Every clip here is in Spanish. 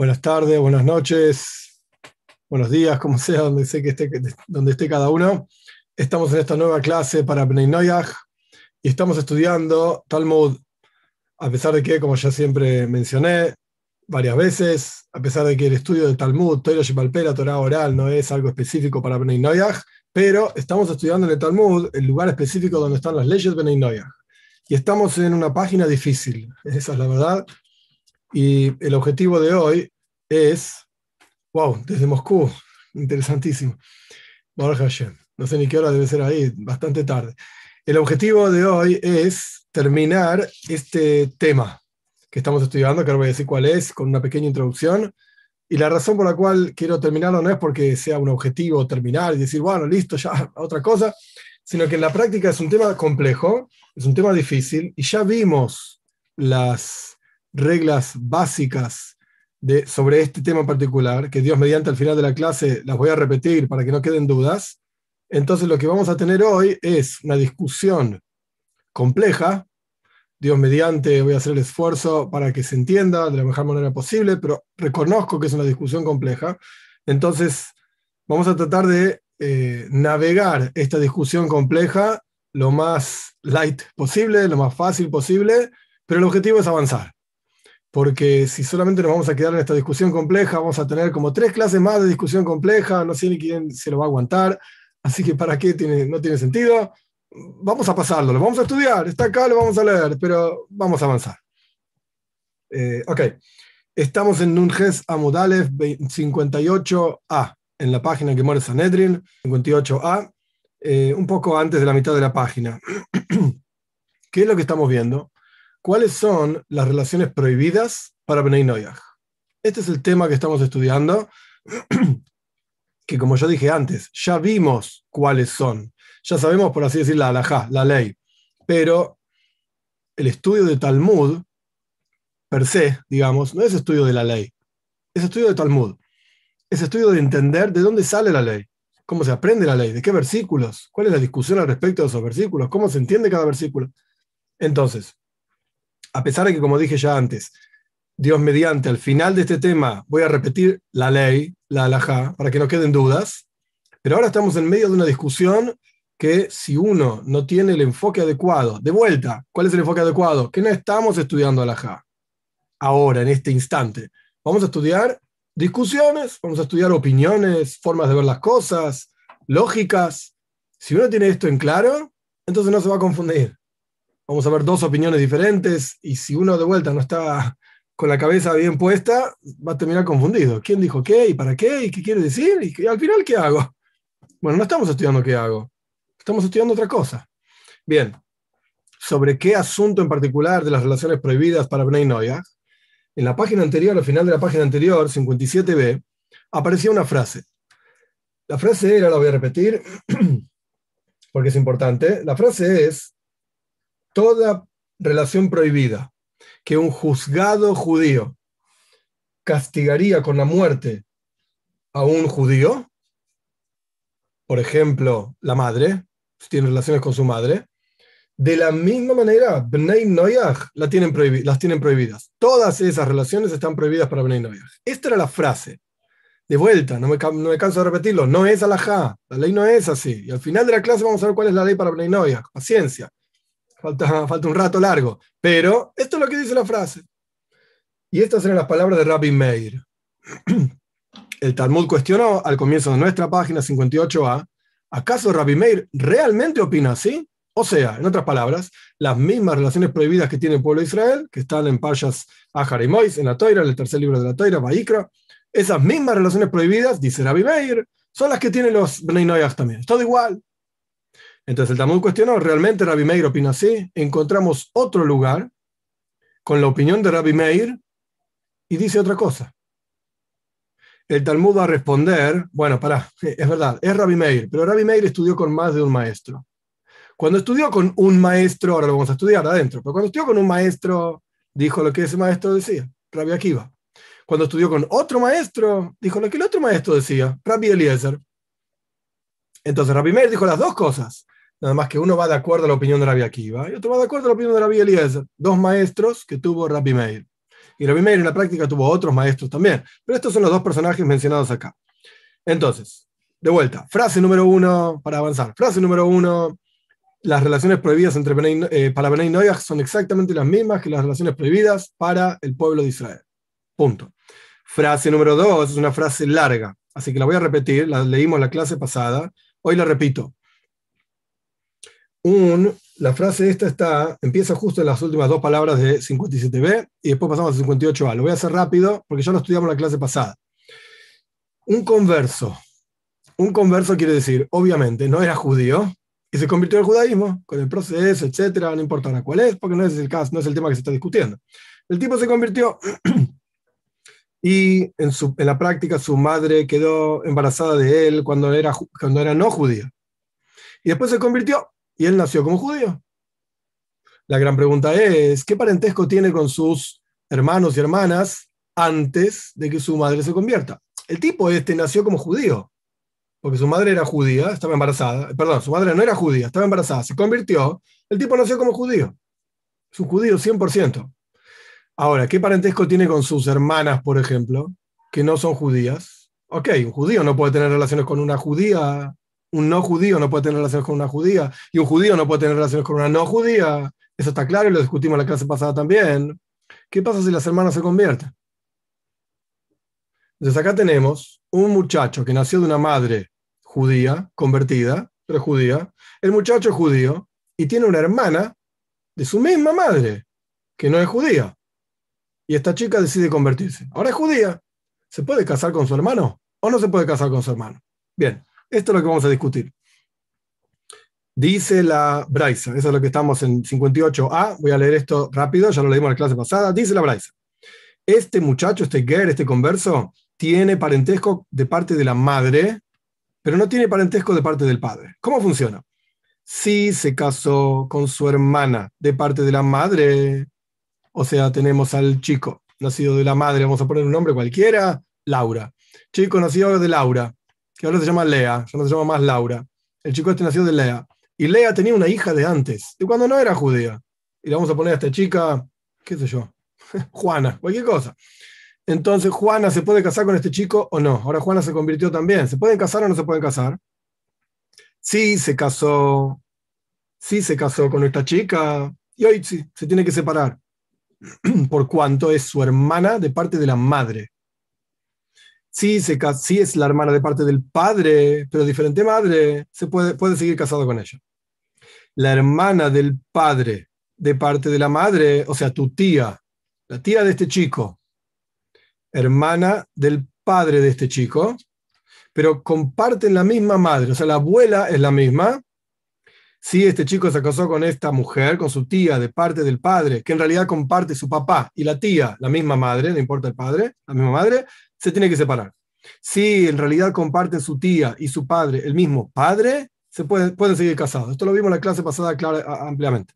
Buenas tardes, buenas noches, buenos días, como sea, donde, sé que esté, donde esté cada uno. Estamos en esta nueva clase para Bnei Noyaj y estamos estudiando Talmud, a pesar de que, como ya siempre mencioné varias veces, a pesar de que el estudio de Talmud, Torah Shepalpera, Torah oral, no es algo específico para Bnei Noyaj, pero estamos estudiando en el Talmud el lugar específico donde están las leyes Bnei Noyaj. Y estamos en una página difícil, esa es la verdad. Y el objetivo de hoy es, wow, desde Moscú, interesantísimo. No sé ni qué hora debe ser ahí, bastante tarde. El objetivo de hoy es terminar este tema que estamos estudiando, que ahora voy a decir cuál es, con una pequeña introducción. Y la razón por la cual quiero terminarlo no es porque sea un objetivo terminar y decir, bueno, listo, ya, otra cosa, sino que en la práctica es un tema complejo, es un tema difícil, y ya vimos las reglas básicas sobre este tema particular, que Dios mediante al final de la clase las voy a repetir para que no queden dudas. Entonces lo que vamos a tener hoy es una discusión compleja. Dios mediante voy a hacer el esfuerzo para que se entienda de la mejor manera posible, pero reconozco que es una discusión compleja. Entonces vamos a tratar de eh, navegar esta discusión compleja lo más light posible, lo más fácil posible, pero el objetivo es avanzar porque si solamente nos vamos a quedar en esta discusión compleja, vamos a tener como tres clases más de discusión compleja, no sé ni quién se lo va a aguantar, así que para qué no tiene sentido. Vamos a pasarlo, lo vamos a estudiar, está acá, lo vamos a leer, pero vamos a avanzar. Eh, ok, estamos en Nunges Amudalev 58A, en la página que muere Sanedrin, 58A, eh, un poco antes de la mitad de la página. ¿Qué es lo que estamos viendo? ¿Cuáles son las relaciones prohibidas para Bnei Noyaj? Este es el tema que estamos estudiando, que como yo dije antes, ya vimos cuáles son. Ya sabemos, por así decir, la halajá, la ley. Pero el estudio de Talmud, per se, digamos, no es estudio de la ley. Es estudio de Talmud. Es estudio de entender de dónde sale la ley. ¿Cómo se aprende la ley? ¿De qué versículos? ¿Cuál es la discusión al respecto de esos versículos? ¿Cómo se entiende cada versículo? Entonces, a pesar de que, como dije ya antes, Dios mediante, al final de este tema voy a repetir la ley, la alajá, para que no queden dudas, pero ahora estamos en medio de una discusión que si uno no tiene el enfoque adecuado, de vuelta, ¿cuál es el enfoque adecuado? Que no estamos estudiando alajá ahora, en este instante. Vamos a estudiar discusiones, vamos a estudiar opiniones, formas de ver las cosas, lógicas. Si uno tiene esto en claro, entonces no se va a confundir vamos a ver dos opiniones diferentes y si uno de vuelta no está con la cabeza bien puesta, va a terminar confundido. ¿Quién dijo qué y para qué y qué quiere decir? Y, al final, ¿qué hago? Bueno, no estamos estudiando qué hago, estamos estudiando otra cosa. Bien, sobre qué asunto en particular de las relaciones prohibidas para Bnei Noyah, en la página anterior, al final de la página anterior, 57b, aparecía una frase. La frase era, la voy a repetir porque es importante, la frase es, toda relación prohibida que un juzgado judío castigaría con la muerte a un judío, por ejemplo, la madre, tiene relaciones con su madre, de la misma manera, Bnei Noyaj la tienen las tienen prohibidas. Todas esas relaciones están prohibidas para Bnei Noyaj. Esta era la frase. De vuelta, no me, no me canso de repetirlo, no es alajá, la ley no es así. Y al final de la clase vamos a ver cuál es la ley para Bnei Noyaj. Paciencia. Falta, un rato largo. Pero esto es lo que dice la frase. Y estas eran las palabras de Rabbi Meir. El Talmud cuestionó al comienzo de nuestra página 58a, ¿acaso Rabbi Meir realmente opina así? O sea, en otras palabras, las mismas relaciones prohibidas que tiene el pueblo de Israel, que están en Payas Ajar y Mois, en la Toira, en el tercer libro de la Toira, Baikra, esas mismas relaciones prohibidas, dice Rabbi Meir, son las que tienen los Bnei también. Es todo igual. Entonces el Talmud cuestionó, ¿realmente Rabbi Meir opina así? Encontramos otro lugar con la opinión de Rabbi Meir y dice otra cosa. El Talmud va a responder, bueno, para, es verdad, es Rabbi Meir, pero Rabbi Meir estudió con más de un maestro. Cuando estudió con un maestro, ahora lo vamos a estudiar adentro, pero cuando estudió con un maestro, dijo lo que ese maestro decía, Rabbi Akiva. Cuando estudió con otro maestro, dijo lo que el otro maestro decía, Rabbi Eliezer. Entonces Rabbi Meir dijo las dos cosas. Nada más que uno va de acuerdo a la opinión de Rabbi Akiva y otro va de acuerdo a la opinión de Rabbi Eliezer. Dos maestros que tuvo Rabbi Meir. Y Rabbi Meir en la práctica tuvo otros maestros también. Pero estos son los dos personajes mencionados acá. Entonces, de vuelta, frase número uno para avanzar. Frase número uno, las relaciones prohibidas entre eh, para Benay Noyach son exactamente las mismas que las relaciones prohibidas para el pueblo de Israel. Punto. Frase número dos es una frase larga, así que la voy a repetir, la leímos la clase pasada, hoy la repito. Un, la frase esta está, empieza justo en las últimas dos palabras de 57b y después pasamos a 58a. Lo voy a hacer rápido porque ya lo estudiamos en la clase pasada. Un converso. Un converso quiere decir, obviamente, no era judío y se convirtió al judaísmo con el proceso, etcétera, no importa cuál es, porque no es el caso, no es el tema que se está discutiendo. El tipo se convirtió y en, su, en la práctica su madre quedó embarazada de él cuando era, cuando era no judío. Y después se convirtió y él nació como judío. La gran pregunta es, ¿qué parentesco tiene con sus hermanos y hermanas antes de que su madre se convierta? El tipo este nació como judío, porque su madre era judía, estaba embarazada, perdón, su madre no era judía, estaba embarazada, se convirtió, el tipo nació como judío. Es un judío 100%. Ahora, ¿qué parentesco tiene con sus hermanas, por ejemplo, que no son judías? Ok, un judío no puede tener relaciones con una judía un no judío no puede tener relaciones con una judía y un judío no puede tener relaciones con una no judía. Eso está claro y lo discutimos en la clase pasada también. ¿Qué pasa si las hermanas se convierten? Entonces acá tenemos un muchacho que nació de una madre judía, convertida, pero judía. El muchacho es judío y tiene una hermana de su misma madre, que no es judía. Y esta chica decide convertirse. Ahora es judía. ¿Se puede casar con su hermano o no se puede casar con su hermano? Bien, esto es lo que vamos a discutir. Dice la Braisa, eso es lo que estamos en 58a. Voy a leer esto rápido, ya lo leímos en la clase pasada. Dice la Braisa: Este muchacho, este Ger, este converso, tiene parentesco de parte de la madre, pero no tiene parentesco de parte del padre. ¿Cómo funciona? Si se casó con su hermana de parte de la madre, o sea, tenemos al chico nacido de la madre, vamos a poner un nombre cualquiera, Laura. Chico nacido de Laura que ahora se llama Lea, ya no se llama más Laura. El chico este nació de Lea. Y Lea tenía una hija de antes, de cuando no era judía. Y le vamos a poner a esta chica, qué sé yo, Juana, cualquier cosa. Entonces, Juana se puede casar con este chico o no. Ahora Juana se convirtió también. ¿Se pueden casar o no se pueden casar? Sí, se casó. Sí, se casó con esta chica. Y hoy sí, se tiene que separar. Por cuanto es su hermana de parte de la madre. Sí, se, es la hermana de parte del padre, pero diferente madre, se puede, puede seguir casado con ella. La hermana del padre de parte de la madre, o sea, tu tía, la tía de este chico, hermana del padre de este chico, pero comparten la misma madre, o sea, la abuela es la misma. Si este chico se casó con esta mujer, con su tía de parte del padre, que en realidad comparte su papá y la tía, la misma madre, no importa el padre, la misma madre, se tiene que separar. Si en realidad comparten su tía y su padre el mismo padre, se pueden, pueden seguir casados. Esto lo vimos en la clase pasada ampliamente.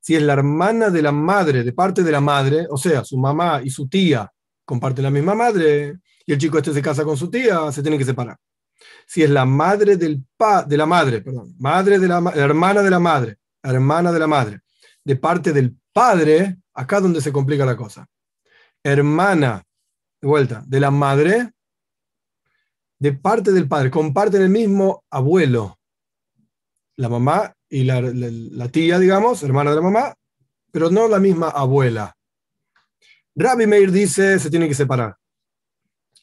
Si es la hermana de la madre, de parte de la madre, o sea, su mamá y su tía comparten la misma madre, y el chico este se casa con su tía, se tienen que separar. Si es la madre del pa, de la madre, perdón, madre de la, la hermana de la madre, hermana de la madre, de parte del padre, acá donde se complica la cosa. Hermana de vuelta, de la madre, de parte del padre, comparten el mismo abuelo, la mamá y la, tía, digamos, hermana de la mamá, pero no la misma abuela. Rabbi Meir dice, se tiene que separar.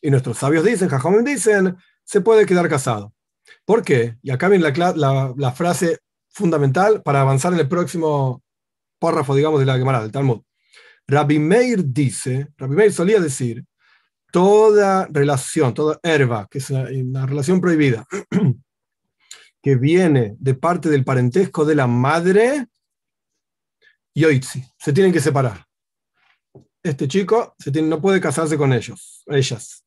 Y nuestros sabios dicen, Jajamim dicen, se puede quedar casado. ¿Por qué? Y acá viene la, la, frase fundamental para avanzar en el próximo párrafo, digamos, de la Gemara, del Talmud. Rabbi Meir dice, Rabbi Meir solía decir, toda relación, toda herba, que es una, relación prohibida, que viene de parte del parentesco de la madre, yoitzi, se tienen que separar. Este chico se tiene, no puede casarse con ellos, ellas.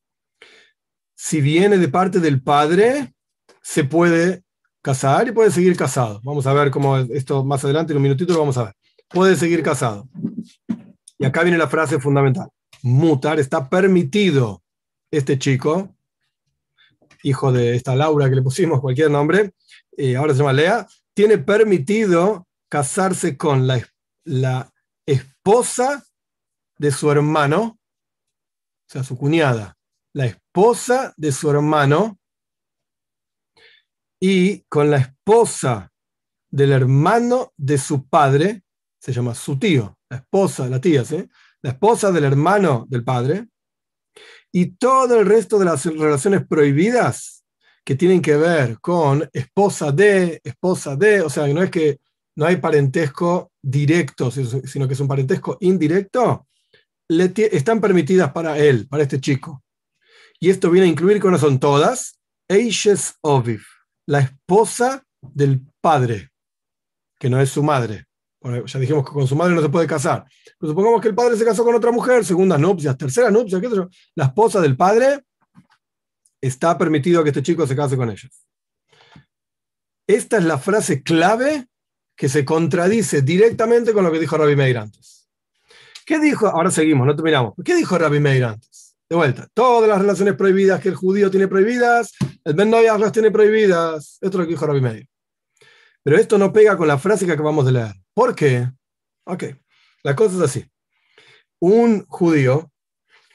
Si viene de parte del padre, se puede casar y puede seguir casado. Vamos a ver cómo esto más adelante, en un minutito lo vamos a ver. Puede seguir casado. Y acá viene la frase fundamental mutar, está permitido este chico, hijo de esta Laura que le pusimos cualquier nombre, eh, ahora se llama Lea, tiene permitido casarse con la, la esposa de su hermano, o sea, su cuñada, la esposa de su hermano, y con la esposa del hermano de su padre, se llama su tío, la esposa, la tía, ¿sí? La esposa del hermano del padre, y todo el resto de las relaciones prohibidas que tienen que ver con esposa de, esposa de, o sea, no es que no hay parentesco directo, sino que es un parentesco indirecto, están permitidas para él, para este chico. Y esto viene a incluir, que no son todas, la esposa del padre, que no es su madre. Ya dijimos que con su madre no se puede casar. Supongamos que el padre se casó con otra mujer, segunda nupcias, tercera nupcias, ¿qué La esposa del padre está permitido que este chico se case con ellos. Esta es la frase clave que se contradice directamente con lo que dijo Rabbi Meir antes. ¿Qué dijo? Ahora seguimos, no terminamos. ¿Qué dijo Rabbi Meir antes? De vuelta, todas las relaciones prohibidas que el judío tiene prohibidas, el Ben las tiene prohibidas. Esto es lo que dijo Rabbi Meir. Pero esto no pega con la frase que acabamos de leer. ¿Por qué? Ok, la cosa es así. Un judío,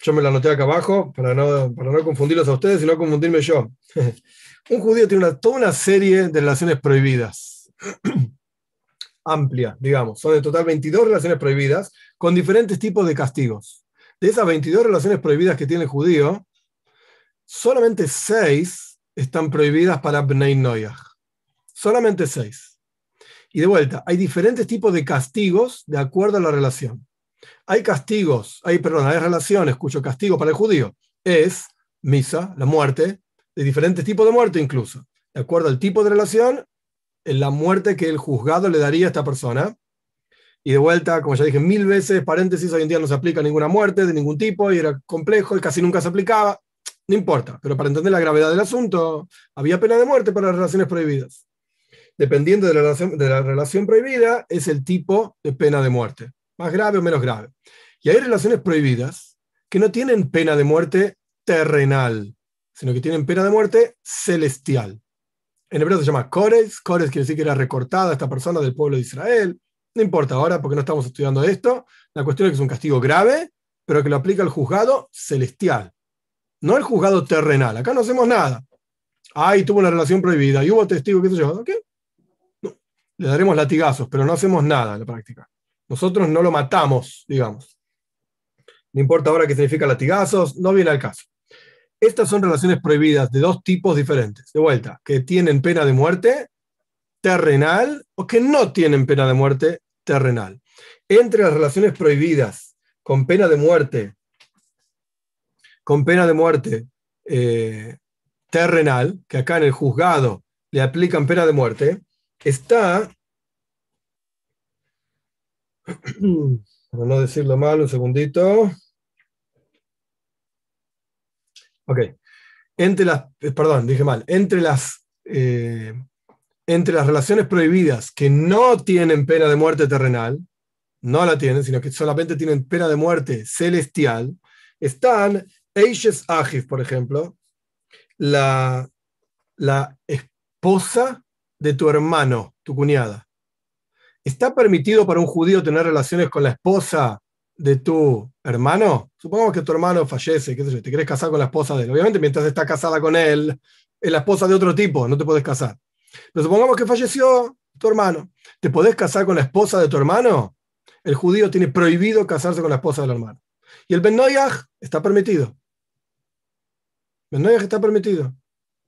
yo me la anoté acá abajo para no, para no confundirlos a ustedes y no confundirme yo. Un judío tiene toda una serie de relaciones prohibidas. Amplia, digamos. Son en total 22 relaciones prohibidas con diferentes tipos de castigos. De esas 22 relaciones prohibidas que tiene el judío, solamente 6 están prohibidas para Bnei Noyach. Solamente 6. Y de vuelta, hay diferentes tipos de castigos de acuerdo a la relación. Hay castigos, hay, perdón, hay relaciones cuyo castigo para el judío es misa, la muerte, de diferentes tipos de muerte incluso. De acuerdo al tipo de relación, en la muerte que el juzgado le daría a esta persona. Y de vuelta, como ya dije mil veces, paréntesis, hoy en día no se aplica ninguna muerte de ningún tipo y era complejo y casi nunca se aplicaba. No importa, pero para entender la gravedad del asunto, había pena de muerte para las relaciones prohibidas. Dependiendo de la relación, de la relación prohibida, es el tipo de pena de muerte, más grave o menos grave. Y hay relaciones prohibidas que no tienen pena de muerte terrenal, sino que tienen pena de muerte celestial. En hebreo se llama Kores. Kores quiere decir que era recortada esta persona del pueblo de Israel. No importa ahora porque no estamos estudiando esto. La cuestión es que es un castigo grave, pero que lo aplica el juzgado celestial. No el juzgado terrenal. Acá no hacemos nada. Ay, tuvo una relación prohibida y hubo testigo, qué sé yo. ¿Qué? Le daremos latigazos, pero no hacemos nada en la práctica. Nosotros no lo matamos, digamos. No importa ahora qué significa latigazos, no viene al caso. Estas son relaciones prohibidas de dos tipos diferentes. De vuelta, que tienen pena de muerte terrenal o que no tienen pena de muerte terrenal. Entre las relaciones prohibidas con pena de muerte, con pena de muerte eh, terrenal, que acá en el juzgado le aplican pena de muerte, está, para no decirlo mal, un segundito, Ok. Entre las, eh, perdón, dije mal, entre las, eh, entre las relaciones prohibidas que no tienen pena de muerte terrenal, no la tienen, sino que solamente tienen pena de muerte celestial, están Eishes Agif, por ejemplo, la, la esposa de tu hermano, tu cuñada. ¿Está permitido para un judío tener relaciones con la esposa de tu hermano, supongamos que tu hermano fallece, qué sé yo, te quieres casar con la esposa de él. Obviamente, mientras está casada con él, es la esposa de otro tipo, no te puedes casar. Pero supongamos que falleció tu hermano. ¿Te podés casar con la esposa de tu hermano? El judío tiene prohibido casarse con la esposa del hermano. Y el Ben está permitido. Ben está permitido.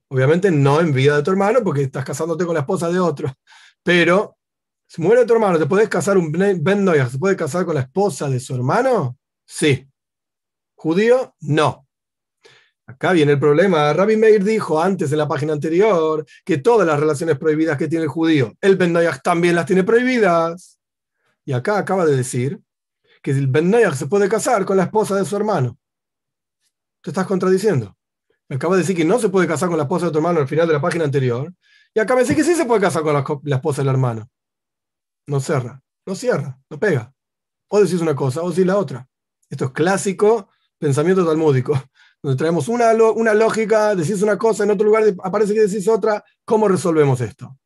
Obviamente no en vida de tu hermano, porque estás casándote con la esposa de otro. Pero si muere tu hermano, ¿te puedes casar un Ben? ¿Se puede casar con la esposa de su hermano? Sí. ¿Judío? No. Acá viene el problema. Rabbi Meir dijo antes en la página anterior que todas las relaciones prohibidas que tiene el judío, el Ben también las tiene prohibidas. Y acá acaba de decir que el Ben se puede casar con la esposa de su hermano. Te estás contradiciendo. Me acaba de decir que no se puede casar con la esposa de tu hermano al final de la página anterior. Y acá me dice que sí se puede casar con la esposa del hermano no cierra, no cierra, no pega. O decís una cosa o decís la otra. Esto es clásico pensamiento talmúdico, donde traemos una, una lógica, decís una cosa, en otro lugar aparece que decís otra. ¿Cómo resolvemos esto?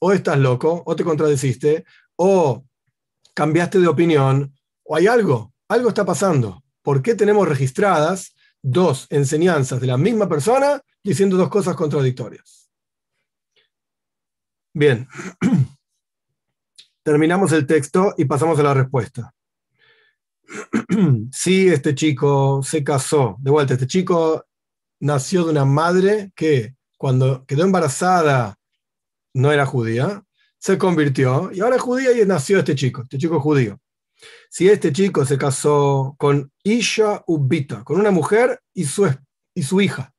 O estás loco, o te contradeciste, o cambiaste de opinión, o hay algo. algo está pasando. ¿Por qué tenemos registradas dos enseñanzas de la misma persona diciendo dos cosas contradictorias? Bien, terminamos el texto y pasamos a la respuesta. Si este chico se casó, de vuelta, este chico nació de una madre que cuando quedó embarazada no era judía, se convirtió y ahora es judía y nació este chico, este chico judío. Si este chico se casó con Isha Ubita, con una mujer y su, y su hija,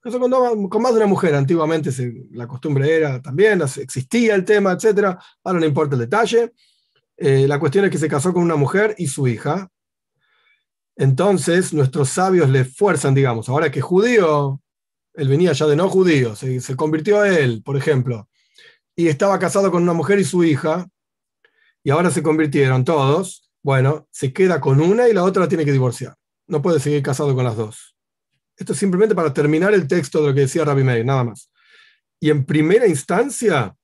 con, con, más de una mujer, antiguamente la costumbre era también, existía el tema, etc. Ahora no importa el detalle. Eh, la cuestión es que se casó con una mujer y su hija. Entonces nuestros sabios le fuerzan, digamos, ahora que judío, él venía ya de no judío, se, se convirtió a él, por ejemplo, y estaba casado con una mujer y su hija, y ahora se convirtieron todos, bueno, se queda con una y la otra la tiene que divorciar. No puede seguir casado con las dos. Esto es simplemente para terminar el texto de lo que decía Rabbi Meir, nada más. Y en primera instancia,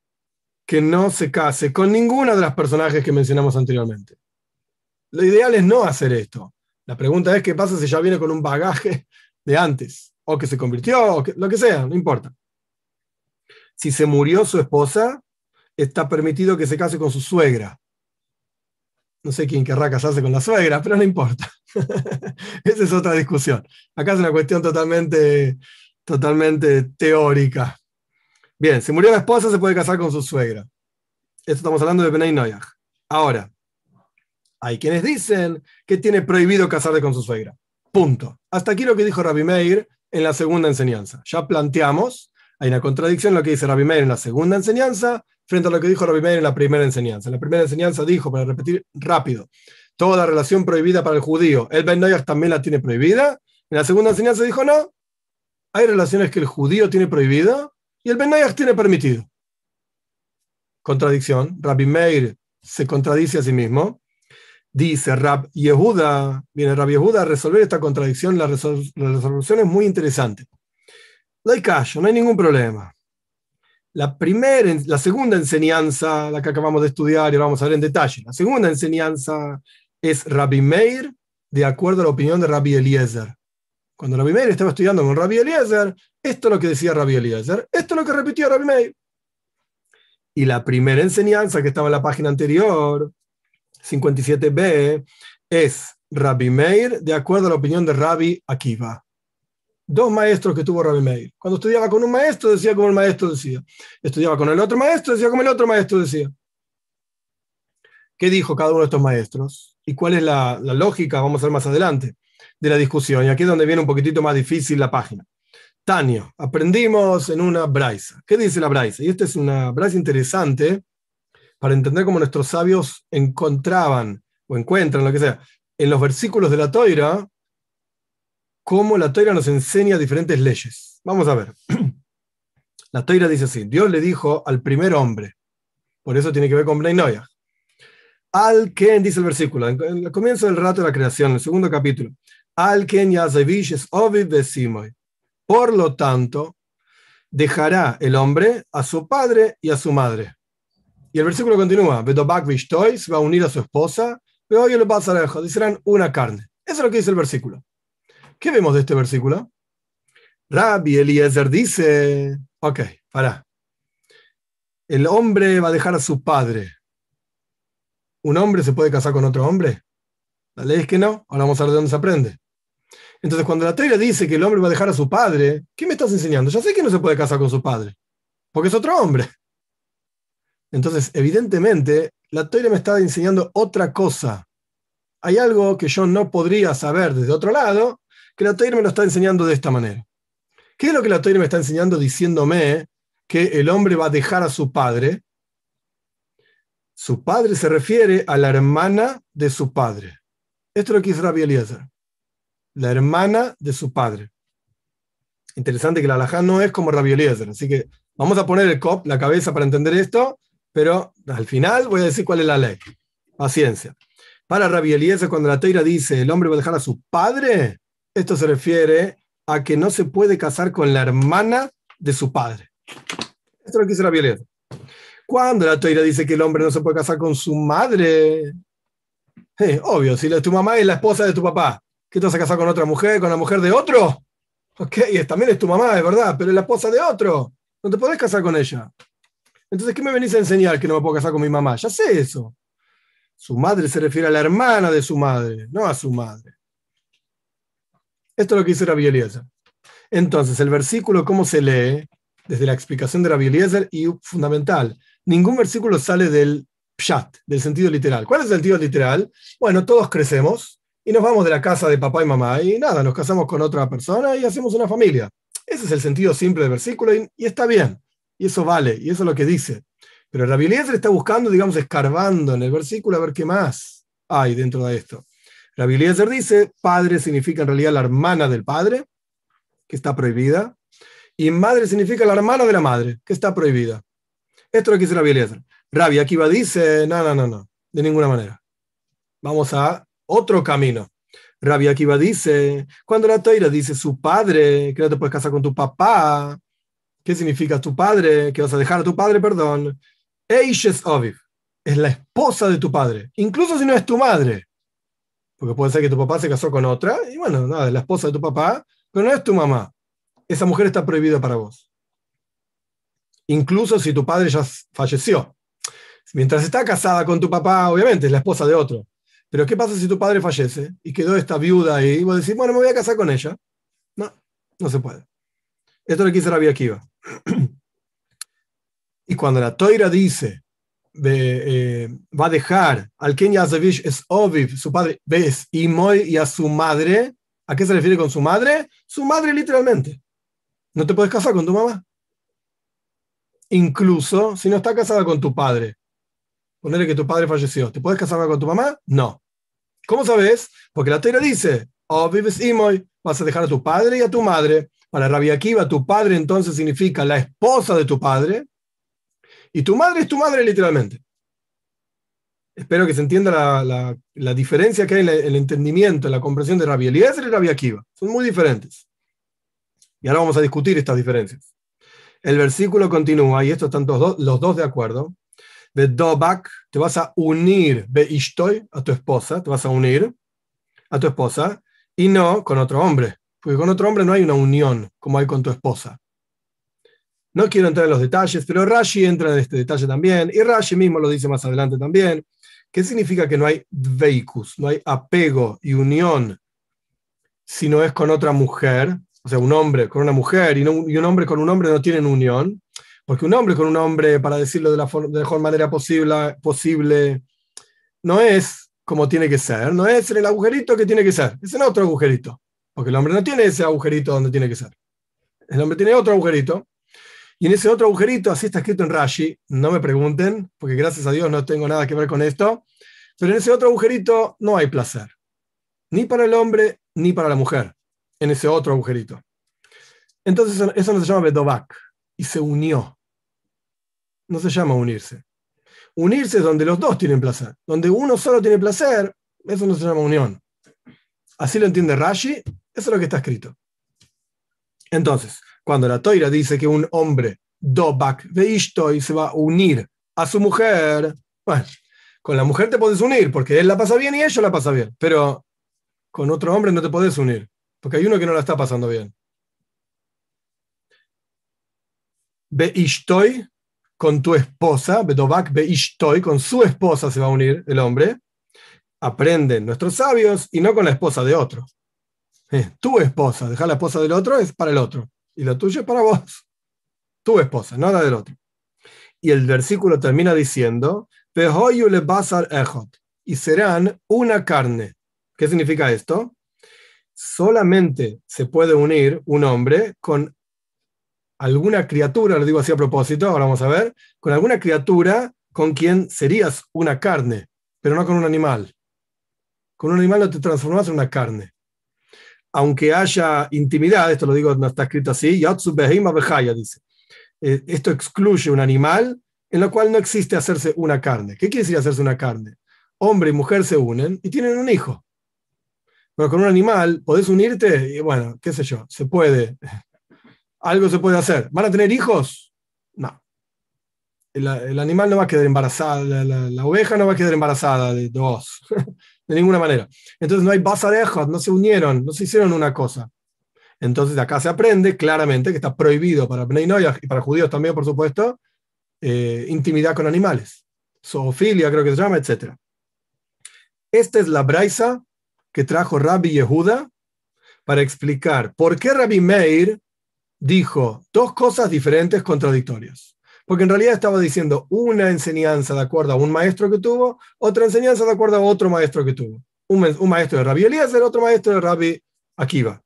que no se case con ninguna de las personajes que mencionamos anteriormente. Lo ideal es no hacer esto. La pregunta es qué pasa si ya viene con un bagaje de antes, o que se convirtió, o lo que sea, no importa. Si se murió su esposa, está permitido que se case con su suegra. No sé quién querrá casarse con la suegra, pero no importa. Esa es otra discusión. Acá es una cuestión totalmente, totalmente teórica. Bien, si murió la esposa, se puede casar con su suegra. Esto estamos hablando de Benay Noyaj. Ahora, hay quienes dicen que tiene prohibido casarse con su suegra. Punto. Hasta aquí lo que dijo Rabbi Meir en la segunda enseñanza. Ya planteamos, hay una contradicción en lo que dice Rabbi Meir en la segunda enseñanza frente a lo que dijo Rabbi Meir en la primera enseñanza. En la primera enseñanza dijo, para repetir rápido, toda relación prohibida para el judío, el Ben Noyaj también la tiene prohibida. En la segunda enseñanza dijo, no, hay relaciones que el judío tiene prohibida y el Ben tiene permitido. Contradicción. Rabbi Meir se contradice a sí mismo. Dice Rab Yehuda, viene Rab Yehuda a resolver esta contradicción. La, resolución es muy interesante. No hay callo, no hay ningún problema. La, primera, la segunda enseñanza, la que acabamos de estudiar y vamos a ver en detalle, la segunda enseñanza es Rabbi Meir de acuerdo a la opinión de Rabbi Eliezer. Cuando Rabbi Meir estaba estudiando con Rabbi Eliezer, esto es lo que decía Rabbi Eliezer, esto es lo que repitió Rabbi Meir. Y la primera enseñanza que estaba en la página anterior, 57b, es Rabbi Meir de acuerdo a la opinión de Rabbi Akiva. Dos maestros que tuvo Rabbi Meir. Cuando estudiaba con un maestro decía como el maestro decía. Estudiaba con el otro maestro decía como el otro maestro decía. ¿Qué dijo cada uno de estos maestros? ¿Y cuál es la, la lógica? Vamos a ver más adelante de la discusión. Y aquí es donde viene un poquitito más difícil la página. Tania, aprendimos en una braisa. ¿Qué dice la braisa? Y esta es una braisa interesante para entender cómo nuestros sabios encontraban o encuentran, lo que sea, en los versículos de la toira, cómo la toira nos enseña diferentes leyes. Vamos a ver. La toira dice así, Dios le dijo al primer hombre, por eso tiene que ver con Bnei Al Ken, dice el versículo, en el comienzo del rato de la creación, en el segundo capítulo, Al Yazevish es. Por lo tanto, dejará el hombre a su padre y a su madre. Y el versículo continúa, Bedobak se va a unir a su esposa, pero hoy lo pasa lejos, serán una carne. Eso es lo que dice el versículo. ¿Qué vemos de este versículo? Rabbi Eliezer dice, ok, para. El hombre va a dejar a su padre. ¿Un hombre se puede casar con otro hombre? La ley es que no. Ahora vamos a ver de dónde se aprende. Entonces, cuando la teoría dice que el hombre va a dejar a su padre, ¿qué me estás enseñando? Ya sé que no se puede casar con su padre, porque es otro hombre. Entonces, evidentemente, la teoría me está enseñando otra cosa. Hay algo que yo no podría saber desde otro lado, que la teoría me lo está enseñando de esta manera. ¿Qué es lo que la teoría me está enseñando diciéndome que el hombre va a dejar a su padre? Su padre se refiere a la hermana de su padre. Esto es lo que dice Rabbi Eliezer la hermana de su padre. Interesante que la alajá no es como Rabbi Eliezer, así que vamos a poner el cop, la cabeza para entender esto, pero al final voy a decir cuál es la ley. Paciencia. Para Rabbi Eliezer, cuando la teira dice el hombre va a dejar a su padre, esto se refiere a que no se puede casar con la hermana de su padre. Esto es lo que dice Rabbi Eliezer. Cuando la teira dice que el hombre no se puede casar con su madre, obvio, si tu mamá es la esposa de tu papá, ¿qué te vas a casar con otra mujer, con la mujer de otro? Ok, también es tu mamá, es verdad, pero es la esposa de otro. No te podés casar con ella. Entonces, ¿qué me venís a enseñar que no me puedo casar con mi mamá? Ya sé eso. Su madre se refiere a la hermana de su madre, no a su madre. Esto es lo que dice Rabbi Eliezer. Entonces, el versículo, ¿cómo se lee? Desde la explicación de Rabbi Eliezer y fundamental. Ningún versículo sale del pshat, del sentido literal. ¿Cuál es el sentido literal? Bueno, todos crecemos y nos vamos de la casa de papá y mamá y nada, nos casamos con otra persona y hacemos una familia. Ese es el sentido simple del versículo y, está bien. Y eso vale, y eso es lo que dice. Pero Rabbi Eliezer está buscando, digamos, escarbando en el versículo a ver qué más hay dentro de esto. Rabbi Eliezer dice, padre significa en realidad la hermana del padre, que está prohibida, y madre significa la hermana de la madre, que está prohibida. Esto es lo que dice Rabbi Eliezer. Rabbi Akiva dice, no, no, no, no, de ninguna manera. Vamos a otro camino. Rabbi Akiva dice, cuando la Toira dice su padre, que no te puedes casar con tu papá, ¿qué significa tu padre? Que vas a dejar a tu padre, perdón. Eishes Oviv, es la esposa de tu padre, incluso si no es tu madre. Porque puede ser que tu papá se casó con otra, y bueno, nada, es la esposa de tu papá, pero no es tu mamá. Esa mujer está prohibida para vos. Incluso si tu padre ya falleció. Mientras está casada con tu papá, obviamente es la esposa de otro. Pero ¿qué pasa si tu padre fallece y quedó esta viuda ahí? Y vos decís, bueno, me voy a casar con ella. No, no se puede. Esto lo quise Rabbi Akiva. y cuando la Toira dice, eh, va a dejar al Ken Yazevich es Oviv, su padre, ves, y y a su madre, ¿a qué se refiere con su madre? Su madre literalmente. No te puedes casar con tu mamá. Incluso si no está casada con tu padre. Ponerle que tu padre falleció. ¿Te puedes casar con tu mamá? No. ¿Cómo sabes? Porque la Torah dice, oh, vives Imoy, vas a dejar a tu padre y a tu madre. Para Rabbi Akiva, tu padre entonces significa la esposa de tu padre, y tu madre es tu madre literalmente. Espero que se entienda la, la, diferencia que hay en el entendimiento, en la comprensión de Rabbi Eliezer y Rabbi Akiva. Son muy diferentes. Y ahora vamos a discutir estas diferencias. El versículo continúa, y estos están los dos de acuerdo de Dobak, te vas a unir, Be Ishtoy, a tu esposa, te vas a unir a tu esposa, y no con otro hombre, porque con otro hombre no hay una unión como hay con tu esposa. No quiero entrar en los detalles, pero Rashi entra en este detalle también, y Rashi mismo lo dice más adelante también. ¿Qué significa que no hay dveikus, no hay apego y unión si no es con otra mujer? O sea, un hombre con una mujer y, un hombre con un hombre no tienen unión. Porque un hombre con un hombre, para decirlo de la, mejor manera posible, posible, no es como tiene que ser, no es en el agujerito que tiene que ser, es en otro agujerito. Porque el hombre no tiene ese agujerito donde tiene que ser. El hombre tiene otro agujerito. Y en ese otro agujerito, así está escrito en Rashi, no me pregunten, porque gracias a Dios no tengo nada que ver con esto, pero en ese otro agujerito no hay placer, ni para el hombre ni para la mujer, en ese otro agujerito. Entonces eso no se llama Bedovak, y se unió. No se llama unirse. Unirse es donde los dos tienen placer. Donde uno solo tiene placer, eso no se llama unión. Así lo entiende Rashi, eso es lo que está escrito. Entonces, cuando la Toira dice que un hombre, dobak de y se va a unir a su mujer, bueno, con la mujer te puedes unir porque él la pasa bien y ella la pasa bien, pero con otro hombre no te puedes unir, porque hay uno que no la está pasando bien. Beishtoy, con tu esposa, Bedovak Beishtoy, con su esposa se va a unir el hombre. Aprenden nuestros sabios y no con la esposa de otro. Eh, tu esposa, dejar la esposa del otro es para el otro. Y la tuya es para vos. Tu esposa, no la del otro. Y el versículo termina diciendo, y serán una carne. ¿Qué significa esto? Solamente se puede unir un hombre con alguna criatura, lo digo así a propósito, ahora vamos a ver, con alguna criatura con quien serías una carne, pero no con un animal. Con un animal no te transformas en una carne. Aunque haya intimidad, esto lo digo, no está escrito así, dice. Eh, esto excluye un animal en lo cual no existe hacerse una carne. ¿Qué quiere decir hacerse una carne? Hombre y mujer se unen y tienen un hijo. Pero con un animal podés unirte y bueno, qué sé yo, se puede algo se puede hacer. ¿Van a tener hijos? No. El, animal no va a quedar embarazada, la, oveja no va a quedar embarazada de dos. de ninguna manera. Entonces no hay basarejos, no se unieron, no se hicieron una cosa. Entonces acá se aprende claramente que está prohibido para Bnei y para judíos también, por supuesto, eh, intimidad con animales. Zoofilia creo que se llama, etc. Esta es la braisa que trajo Rabbi Yehuda para explicar por qué Rabbi Meir dijo dos cosas diferentes contradictorias. Porque en realidad estaba diciendo una enseñanza de acuerdo a un maestro que tuvo, otra enseñanza de acuerdo a otro maestro que tuvo. Un, maestro de Rabbi Eliezer, otro maestro de Rabbi Akiva.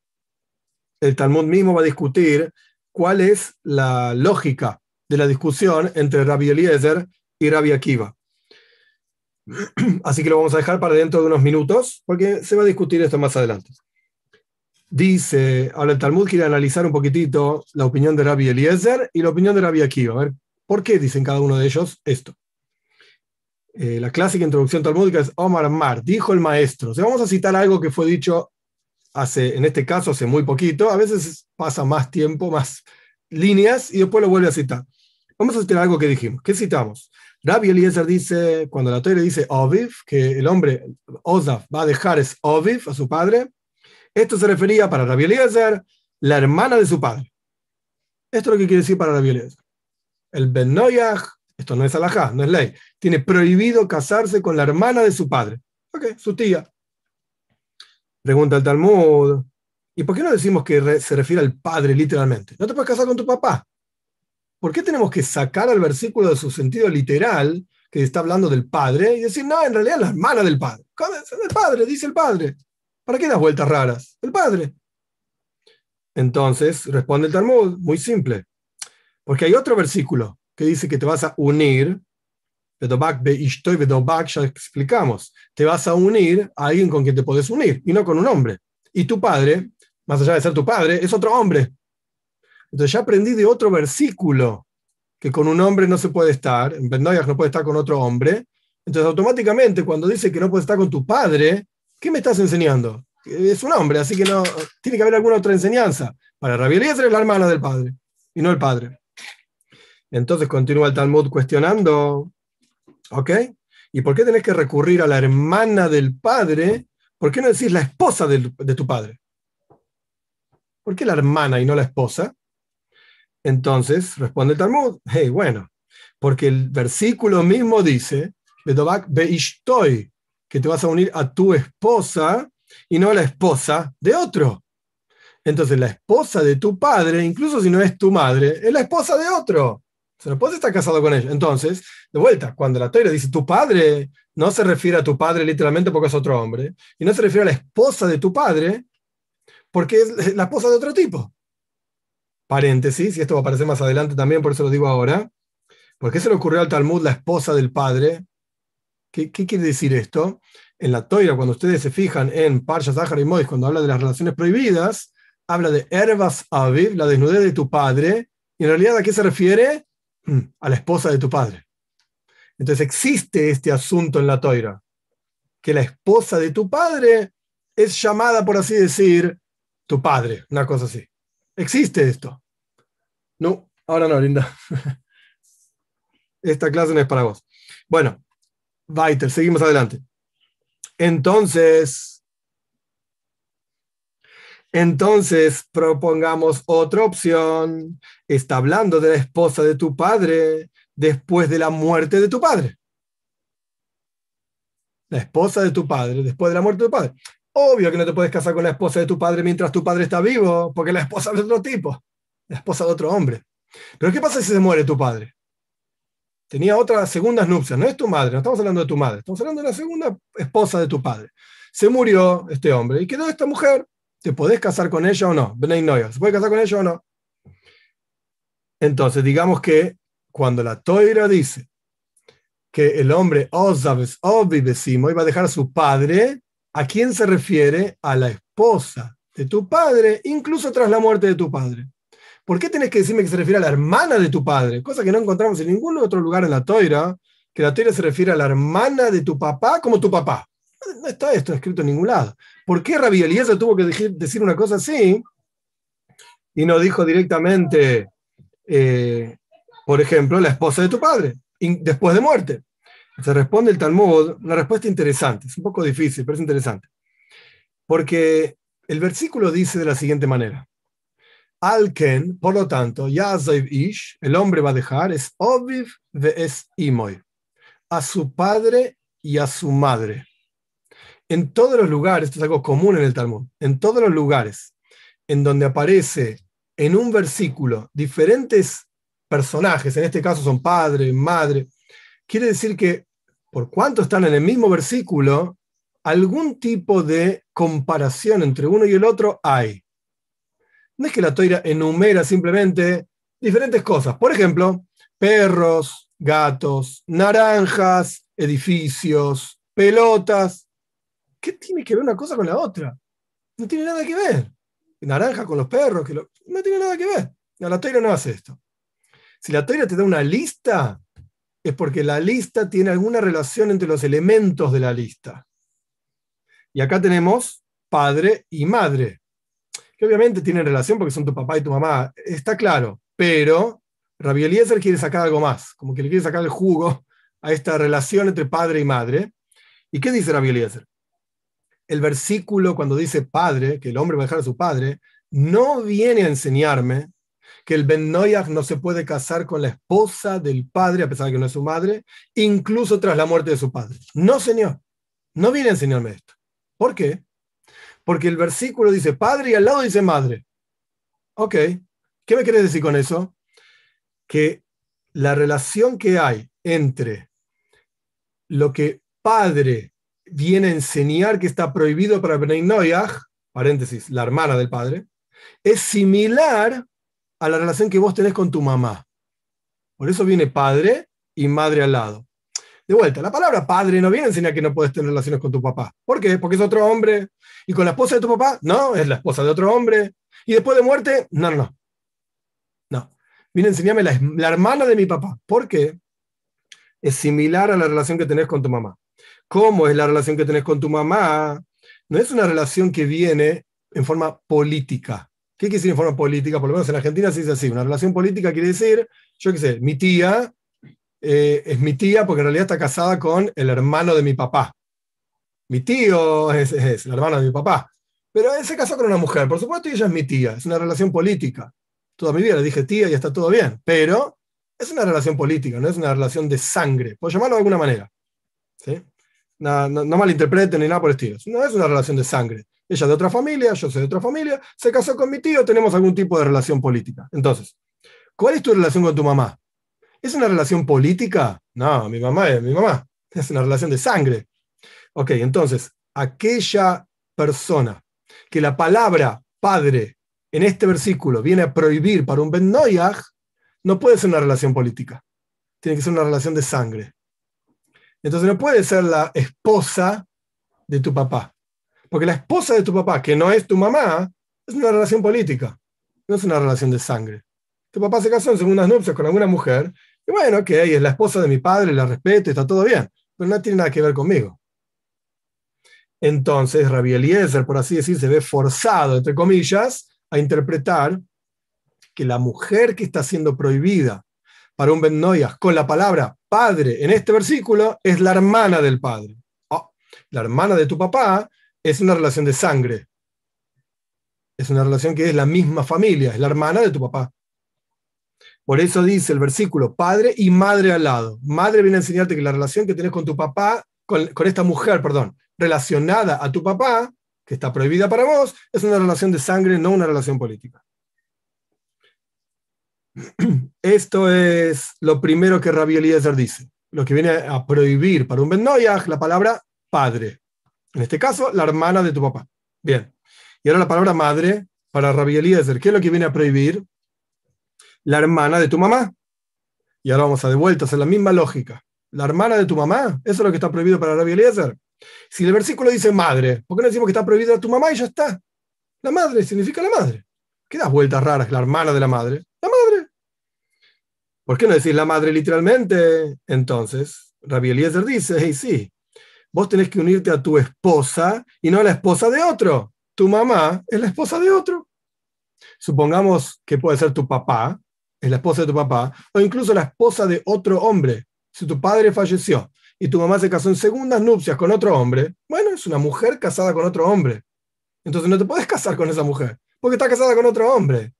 El Talmud mismo va a discutir cuál es la lógica de la discusión entre Rabbi Eliezer y Rabbi Akiva. Así que lo vamos a dejar para dentro de unos minutos, porque se va a discutir esto más adelante. Dice, ahora el Talmud quiere analizar un poquitito la opinión de Rabbi Eliezer y la opinión de Rabbi Akiva. A ver, ¿por qué dicen cada uno de ellos esto? Eh, la clásica introducción talmúdica es Omar Mar, dijo el maestro. O vamos a citar algo que fue dicho hace, en este caso, hace muy poquito. A veces pasa más tiempo, más líneas y después lo vuelve a citar. Vamos a citar algo que dijimos. ¿Qué citamos? Rabbi Eliezer dice, cuando la Torah dice Oviv, que el hombre, Ozaf, va a dejar es Oviv a su padre, esto se refería para Rabbi Eliezer, la hermana de su padre. Esto es lo que quiere decir para Rabbi Eliezer. El Ben esto no es alajá, no es ley, tiene prohibido casarse con la hermana de su padre. Ok, su tía. Pregunta el Talmud, ¿y por qué no decimos que se refiere al padre literalmente? No te puedes casar con tu papá. ¿Por qué tenemos que sacar al versículo de su sentido literal, que está hablando del padre, y decir, no, en realidad es la hermana del padre? El padre, dice el padre. ¿Para qué das vueltas raras? El padre. Entonces, responde el Talmud, muy simple. Porque hay otro versículo que dice que te vas a unir, ya explicamos, te vas a unir a alguien con quien te puedes unir, y no con un hombre. Y tu padre, más allá de ser tu padre, es otro hombre. Entonces ya aprendí de otro versículo que con un hombre no se puede estar, en Bendoyas no puede estar con otro hombre. Entonces automáticamente cuando dice que no puede estar con tu padre, ¿qué me estás enseñando? Es un hombre, así que no tiene que haber alguna otra enseñanza. Para Rabbi Eliezer es la hermana del padre y no el padre. Entonces continúa el Talmud cuestionando, ¿ok? ¿Y por qué tenés que recurrir a la hermana del padre? ¿Por qué no decís la esposa de, de tu padre? ¿Por qué la hermana y no la esposa? Entonces, responde el Talmud, hey, bueno, porque el versículo mismo dice, que te vas a unir a tu esposa y no a la esposa de otro. Entonces, la esposa de tu padre, incluso si no es tu madre, es la esposa de otro. Se no puede estar casado con ella. Entonces, de vuelta, cuando la Torah dice tu padre, no se refiere a tu padre literalmente porque es otro hombre, y no se refiere a la esposa de tu padre porque es la esposa de otro tipo paréntesis, y esto va a aparecer más adelante también, por eso lo digo ahora. ¿Por qué se le ocurrió al Talmud la esposa del padre? ¿Qué, quiere decir esto? En la Toira, cuando ustedes se fijan en Parsha, Zahar y Mois, cuando habla de las relaciones prohibidas, habla de Ervas Aviv, la desnudez de tu padre, y en realidad ¿a qué se refiere? Mm, a la esposa de tu padre. Entonces existe este asunto en la Toira, que la esposa de tu padre es llamada, por así decir, tu padre, una cosa así. ¿Existe esto? No, ahora no, linda. Esta clase no es para vos. Bueno, Weiter, seguimos adelante. Entonces, entonces propongamos otra opción. Está hablando de la esposa de tu padre después de la muerte de tu padre. La esposa de tu padre después de la muerte de tu padre. Obvio que no te puedes casar con la esposa de tu padre mientras tu padre está vivo, porque la esposa es de otro tipo, la esposa de otro hombre. Pero ¿qué pasa si se muere tu padre? Tenía otras segundas nupcias, no es tu madre, no estamos hablando de tu madre, estamos hablando de la segunda esposa de tu padre. Se murió este hombre y quedó esta mujer. ¿Te podés casar con ella o no? ¿se puede casar con ella o no? Entonces, digamos que cuando la Toira dice que el hombre Ozaves Obivesimo iba a dejar a su padre, ¿A quién se refiere? A la esposa de tu padre, incluso tras la muerte de tu padre. ¿Por qué tenés que decirme que se refiere a la hermana de tu padre? Cosa que no encontramos en ningún otro lugar en la toira, que la toira se refiere a la hermana de tu papá como tu papá. No está esto escrito en ningún lado. ¿Por qué Rabbi Eliezer tuvo que decir una cosa así y no dijo directamente, eh, por ejemplo, la esposa de tu padre, después de muerte? Se responde el Talmud, una respuesta interesante, es un poco difícil, pero es interesante. Porque el versículo dice de la siguiente manera. Alken, por lo tanto, Yazaiv Ish, el hombre va a dejar, es Oviv de es Imoy, a su padre y a su madre. En todos los lugares, esto es algo común en el Talmud, en todos los lugares en donde aparece en un versículo diferentes personajes, en este caso son padre, madre, quiere decir que por cuanto están en el mismo versículo, algún tipo de comparación entre uno y el otro hay. No es que la toira enumera simplemente diferentes cosas. Por ejemplo, perros, gatos, naranjas, edificios, pelotas. ¿Qué tiene que ver una cosa con la otra? No tiene nada que ver. Naranja con los perros, que no tiene nada que ver. la toira no hace esto. Si la toira te da una lista, es porque la lista tiene alguna relación entre los elementos de la lista. Y acá tenemos padre y madre, que obviamente tienen relación porque son tu papá y tu mamá, está claro, pero Rabbi Eliezer quiere sacar algo más, como que le quiere sacar el jugo a esta relación entre padre y madre. ¿Y qué dice Rabbi Eliezer? El versículo cuando dice padre, que el hombre va a dejar a su padre, no viene a enseñarme que el Ben Noyach no se puede casar con la esposa del padre, a pesar de que no es su madre, incluso tras la muerte de su padre. No, señor. No viene a enseñarme esto. ¿Por qué? Porque el versículo dice padre y al lado dice madre. Ok, ¿qué me quieres decir con eso? Que la relación que hay entre lo que padre viene a enseñar que está prohibido para Bnei paréntesis, la hermana del padre, es similar a la relación que vos tenés con tu mamá. Por eso viene padre y madre al lado. De vuelta, la palabra padre no viene a enseñar que no puedes tener relaciones con tu papá. ¿Por qué? Porque es otro hombre. ¿Y con la esposa de tu papá? No, es la esposa de otro hombre. ¿Y después de muerte? No, no, no. No. Viene a enseñarme la, la hermana de mi papá. ¿Por qué? Es similar a la relación que tenés con tu mamá. ¿Cómo es la relación que tenés con tu mamá? No es una relación que viene en forma política. ¿Qué quiere decir en forma política? Por lo menos en Argentina se dice así. Una relación política quiere decir, yo qué sé, mi tía eh, es mi tía porque en realidad está casada con el hermano de mi papá. Mi tío es, el hermano de mi papá. Pero él se casó con una mujer, por supuesto, y ella es mi tía. Es una relación política. Toda mi vida le dije tía y está todo bien. Pero es una relación política, no es una relación de sangre. Por llamarlo de alguna manera. No, malinterpreten ni nada por el estilo. No es una relación de sangre. Ella de otra familia, yo soy de otra familia, se casó con mi tío, tenemos algún tipo de relación política. Entonces, ¿cuál es tu relación con tu mamá? ¿Es una relación política? No, mi mamá es mi mamá. Es una relación de sangre. Ok, entonces, aquella persona que la palabra padre en este versículo viene a prohibir para un Ben no puede ser una relación política. Tiene que ser una relación de sangre. Entonces no puede ser la esposa de tu papá. Porque la esposa de tu papá, que no es tu mamá, es una relación política, no es una relación de sangre. Tu papá se casó en segundas nupcias con alguna mujer, y bueno, ok, es la esposa de mi padre, la respeto, está todo bien, pero no tiene nada que ver conmigo. Entonces, Rabbi Eliezer, por así decir, se ve forzado, entre comillas, a interpretar que la mujer que está siendo prohibida para un Ben con la palabra padre en este versículo es la hermana del padre. Oh, la hermana de tu papá es una relación de sangre. Es una relación que es la misma familia, es la hermana de tu papá. Por eso dice el versículo, padre y madre al lado. Madre viene a enseñarte que la relación que tienes con tu papá, con, esta mujer, perdón, relacionada a tu papá, que está prohibida para vos, es una relación de sangre, no una relación política. Esto es lo primero que Rabbi Eliezer dice, lo que viene a prohibir para un Ben la palabra padre. En este caso, la hermana de tu papá. Bien. Y ahora la palabra madre para Rabbi Eliezer. ¿Qué es lo que viene a prohibir? La hermana de tu mamá. Y ahora vamos a de vuelta, hacer la misma lógica. La hermana de tu mamá, eso es lo que está prohibido para Rabbi Eliezer. Si el versículo dice madre, ¿por qué no decimos que está prohibido tu mamá y ya está? La madre significa la madre. ¿Qué das vueltas raras? La hermana de. La madre. ¿Por qué no decir la madre literalmente? Entonces, Rabbi Eliezer dice, hey, sí, vos tenés que unirte a tu esposa y no a la esposa de otro. Tu mamá es la esposa de otro. Supongamos que puede ser tu papá, es la esposa de tu papá, o incluso la esposa de otro hombre. Si tu padre falleció y tu mamá se casó en segundas nupcias con otro hombre, bueno, es una mujer casada con otro hombre. Entonces no te puedes casar con esa mujer, porque está casada con otro hombre.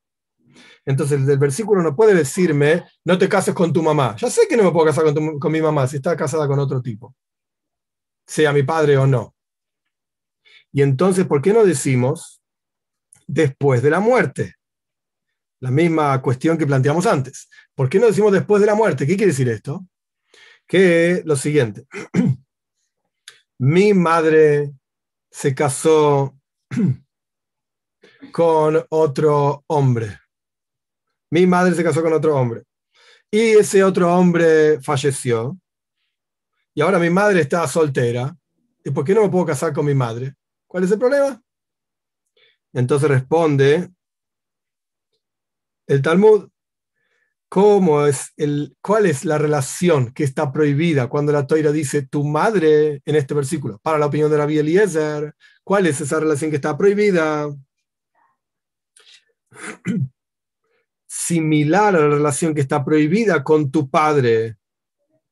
Entonces el versículo no puede decirme, no te cases con tu mamá. Ya sé que no me puedo casar con, mi mamá si está casada con otro tipo, sea mi padre o no. Y entonces, ¿por qué no decimos después de la muerte? La misma cuestión que planteamos antes. ¿Por qué no decimos después de la muerte? ¿Qué quiere decir esto? Que lo siguiente. Mi madre se casó con otro hombre. Mi madre se casó con otro hombre. Y ese otro hombre falleció. Y ahora mi madre está soltera. ¿Y por qué no me puedo casar con mi madre? ¿Cuál es el problema? Entonces responde el Talmud, ¿cómo es el, ¿cuál es la relación que está prohibida cuando la Toira dice tu madre en este versículo? Para la opinión de Rabbi Eliezer, ¿cuál es esa relación que está prohibida? Similar a la relación que está prohibida con tu padre.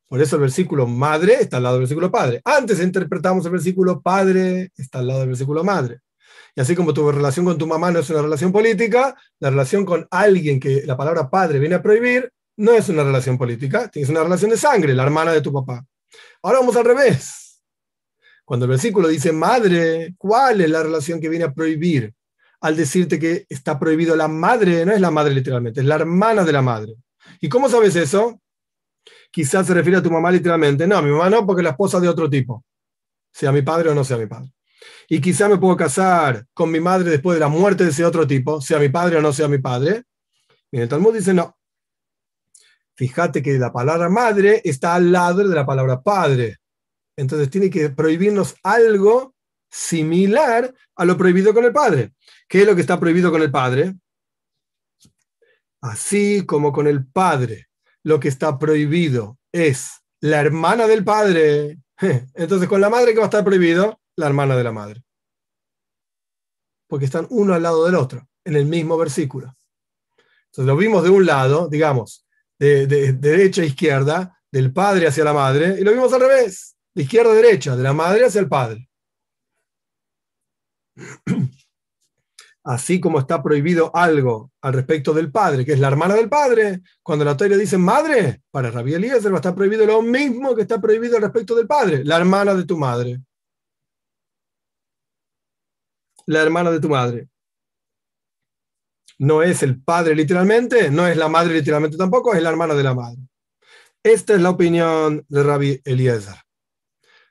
Por eso el versículo madre está al lado del versículo padre. Antes interpretamos el versículo padre, está al lado del versículo madre. Y así como tu relación con tu mamá no es una relación política, la relación con alguien que la palabra padre viene a prohibir no es una relación política, es una relación de sangre, la hermana de tu papá. Ahora vamos al revés. Cuando el versículo dice madre, ¿cuál es la relación que viene a prohibir? Al decirte que está prohibido la madre, no es la madre literalmente, es la hermana de la madre. ¿Y cómo sabes eso? Quizás se refiere a tu mamá literalmente. No, mi mamá no, porque la esposa de otro tipo, sea mi padre o no sea mi padre y quizá me puedo casar con mi madre después de la muerte de ese otro tipo, sea mi padre o no sea mi padre. Y el Talmud dice no. Fíjate que la palabra madre está al lado de la palabra padre. Entonces tiene que prohibirnos algo similar a lo prohibido con el padre. ¿Qué es lo que está prohibido con el padre? Así como con el padre, lo que está prohibido es la hermana del padre. Entonces, con la madre, ¿qué va a estar prohibido? la hermana de la madre. Porque están uno al lado del otro, en el mismo versículo. Entonces lo vimos de un lado, digamos, de, derecha a izquierda, del padre hacia la madre, y lo vimos al revés, de izquierda a derecha, de la madre hacia el padre. Así como está prohibido algo al respecto del padre, que es la hermana del padre, cuando la Torah dice madre, para Rabí Eliezer va a estar prohibido lo mismo que está prohibido al respecto del padre, la hermana de tu madre la hermana de tu madre. No es el padre literalmente, no es la madre literalmente tampoco, es la hermana de la madre. Esta es la opinión de Rabbi Eliezer.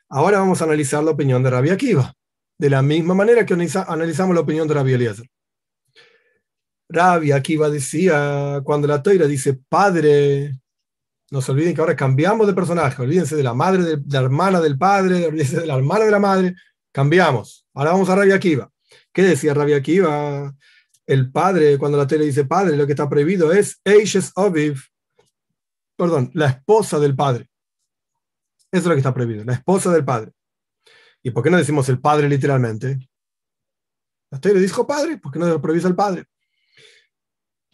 Ahora vamos a analizar la opinión de Rabbi Akiva, de la misma manera que analizamos la opinión de Rabbi Eliezer. Rabbi Akiva decía, cuando la toira dice padre, no se olviden que ahora cambiamos de personaje, olvídense de la madre, de, la hermana del padre, olvídense de la hermana de la madre, cambiamos. Ahora vamos a Rabbi Akiva. ¿Qué decía Rabia Akiva? El padre, cuando la tele dice padre, lo que está prohibido es Eishes Aviv, perdón, la esposa del padre. Eso es lo que está prohibido, la esposa del padre. ¿Y por qué no decimos el padre literalmente? La tele dijo padre, ¿por qué no prohíbe el padre?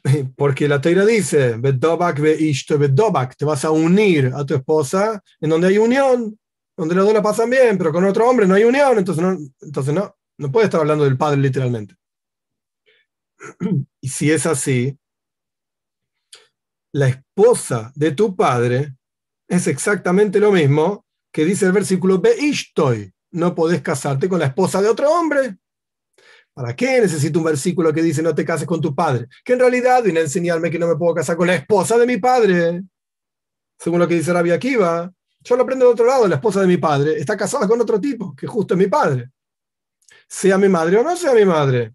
Porque la Teira dice, te vas a unir a tu esposa en donde hay unión, donde los dos la pasan bien, pero con otro hombre no hay unión, entonces no, entonces no. No puede estar hablando del padre literalmente. Y si es así, la esposa de tu padre es exactamente lo mismo que dice el versículo Beishtoy. No podés casarte con la esposa de otro hombre. ¿Para qué necesito un versículo que dice no te cases con tu padre? Que en realidad viene a enseñarme que no me puedo casar con la esposa de mi padre. Según lo que dice Rabia Akiva. Yo lo aprendo de otro lado, la esposa de mi padre está casada con otro tipo, que justo es mi padre sea mi madre o no sea mi madre.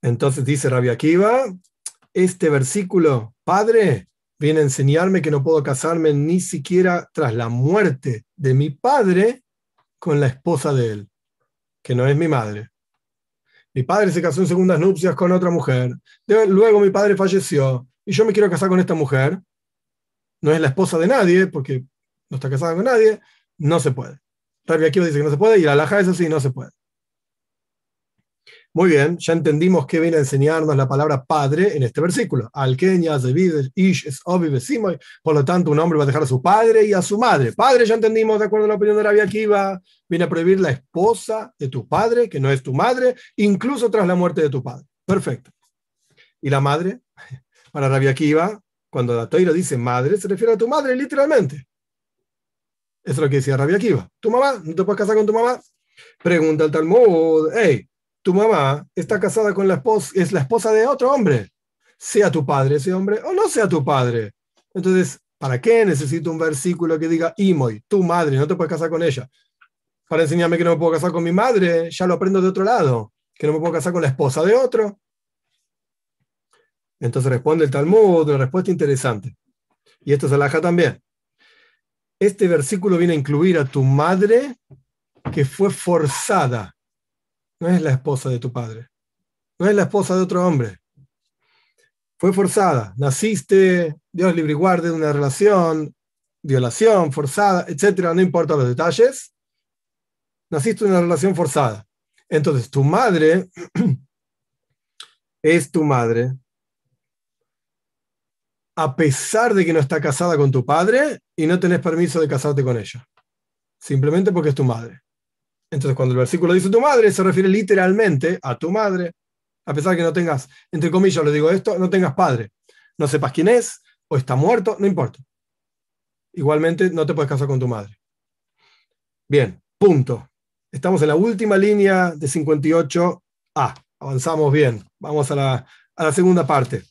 Entonces dice Rabbi Akiva, este versículo, padre, viene a enseñarme que no puedo casarme ni siquiera tras la muerte de mi padre con la esposa de él, que no es mi madre. Mi padre se casó en segundas nupcias con otra mujer. Luego mi padre falleció y yo me quiero casar con esta mujer. No es la esposa de nadie porque no está casada con nadie. No se puede. Rabbi Akiva dice que no se puede y la alhaja es así, no se puede. Muy bien, ya entendimos que viene a enseñarnos la palabra padre en este versículo. Al Ish, es Por lo tanto, un hombre va a dejar a su padre y a su madre. Padre, ya entendimos, de acuerdo a la opinión de Rabbi Akiva, viene a prohibir la esposa de tu padre, que no es tu madre, incluso tras la muerte de tu padre. Perfecto. ¿Y la madre? Para Rabbi Akiva, cuando la Toira dice madre, se refiere a tu madre literalmente. Eso es lo que decía Rabbi Akiva. ¿Tu mamá? ¿No te puedes casar con tu mamá? Pregunta el Talmud, hey, tu mamá está casada con la esposa, es la esposa de otro hombre, sea tu padre ese hombre o no sea tu padre. Entonces, ¿para qué necesito un versículo que diga Imoy, tu madre, no te puedes casar con ella? Para enseñarme que no me puedo casar con mi madre, ya lo aprendo de otro lado, que no me puedo casar con la esposa de otro. Entonces responde el Talmud, una respuesta interesante. Y esto se alaja también. Este versículo viene a incluir a tu madre que fue forzada no es la esposa de tu padre, no es la esposa de otro hombre. Fue forzada, naciste, Dios libre y guarde de una relación, violación, forzada, etcétera, no importa los detalles. Naciste en una relación forzada. Entonces, tu madre es tu madre, a pesar de que no está casada con tu padre y no tenés permiso de casarte con ella. Simplemente porque es tu madre. Entonces, cuando el versículo dice tu madre, se refiere literalmente a tu madre, a pesar de que no tengas, entre comillas, le digo esto, no tengas padre, no sepas quién es, o está muerto, no importa. Igualmente, no te puedes casar con tu madre. Bien, punto. Estamos en la última línea de 58A. Avanzamos bien. Vamos a la, a la segunda parte.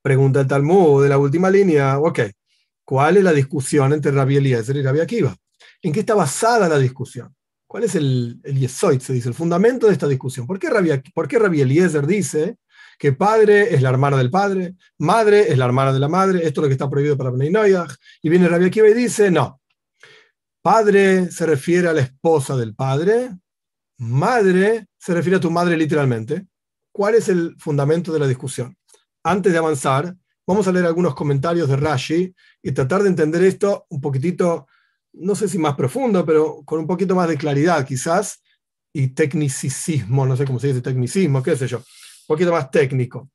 Pregunta el Talmud de la última línea. Ok. ¿Cuál es la discusión entre Rabbi Eliezer y Rabbi Akiva? ¿En qué está basada la discusión? ¿Cuál es el, yesoid, se dice, el fundamento de esta discusión? ¿Por qué, Rabbi, ¿Por qué Rabbi Eliezer dice que padre es la hermana del padre, madre es la hermana de la madre, esto es lo que está prohibido para Bnei y viene Rabbi Akiva y dice, no, padre se refiere a la esposa del padre, madre se refiere a tu madre literalmente. ¿Cuál es el fundamento de la discusión? Antes de avanzar, vamos a leer algunos comentarios de Rashi y tratar de entender esto un poquitito no sé si más profundo, pero con un poquito más de claridad quizás, y tecnicismo, no sé cómo se dice tecnicismo, qué sé yo, un poquito más técnico.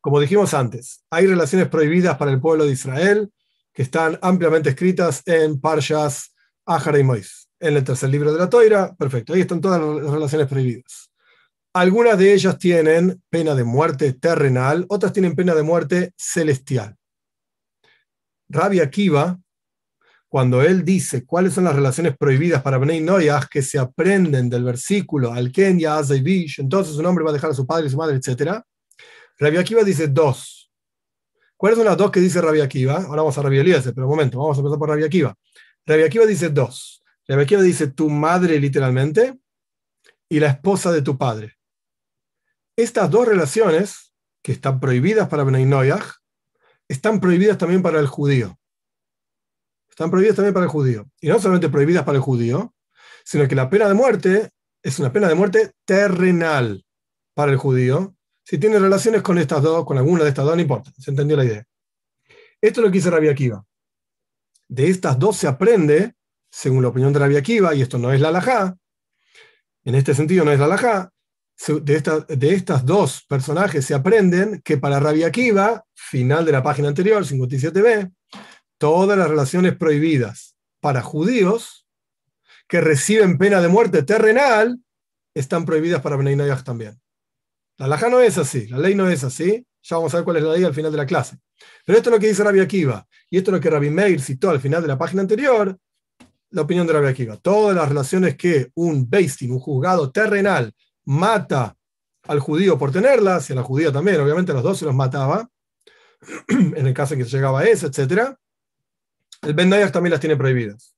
Como dijimos antes, hay relaciones prohibidas para el pueblo de Israel que están ampliamente escritas en Parshas Ahara y Mois, en el tercer libro de la Toira. Perfecto, ahí están todas las relaciones prohibidas. Algunas de ellas tienen pena de muerte terrenal, otras tienen pena de muerte celestial. Rabbi Akiva, cuando él dice cuáles son las relaciones prohibidas para Bnei Noyah que se aprenden del versículo al Kenya, Azaybish, entonces un hombre va a dejar a su padre y su madre, etc. Rabbi Akiva dice dos. ¿Cuáles son las dos que dice Rabbi Akiva? Ahora vamos a Rabbi Eliezer, pero un momento, vamos a empezar por Rabbi Akiva. Rabbi Akiva dice dos. Rabbi Akiva dice tu madre literalmente y la esposa de tu padre. Estas dos relaciones, que están prohibidas para Bnei Noyah, están prohibidas también para el judío están prohibidas también para el judío. Y no solamente prohibidas para el judío, sino que la pena de muerte es una pena de muerte terrenal para el judío. Si tiene relaciones con estas dos, con alguna de estas dos, no importa, se entendió la idea. Esto es lo que dice Rabia Akiva. De estas dos se aprende, según la opinión de Rabia Akiva, y esto no es la halajá, en este sentido no es la halajá, de, de estas dos personajes se aprenden que para Rabia Akiva, final de la página anterior, 57b, todas las relaciones prohibidas para judíos que reciben pena de muerte terrenal están prohibidas para Bnei también. La laja no es así, la ley no es así. Ya vamos a ver cuál es la ley al final de la clase. Pero esto es lo que dice Rabbi Akiva, y esto es lo que Rabbi Meir citó al final de la página anterior, la opinión de Rabbi Akiva. Todas las relaciones que un Beistin, un juzgado terrenal, mata al judío por tenerlas, y a la judía también, obviamente a los dos se los mataba, en el caso en que llegaba a eso, etc el Ben también las tiene prohibidas.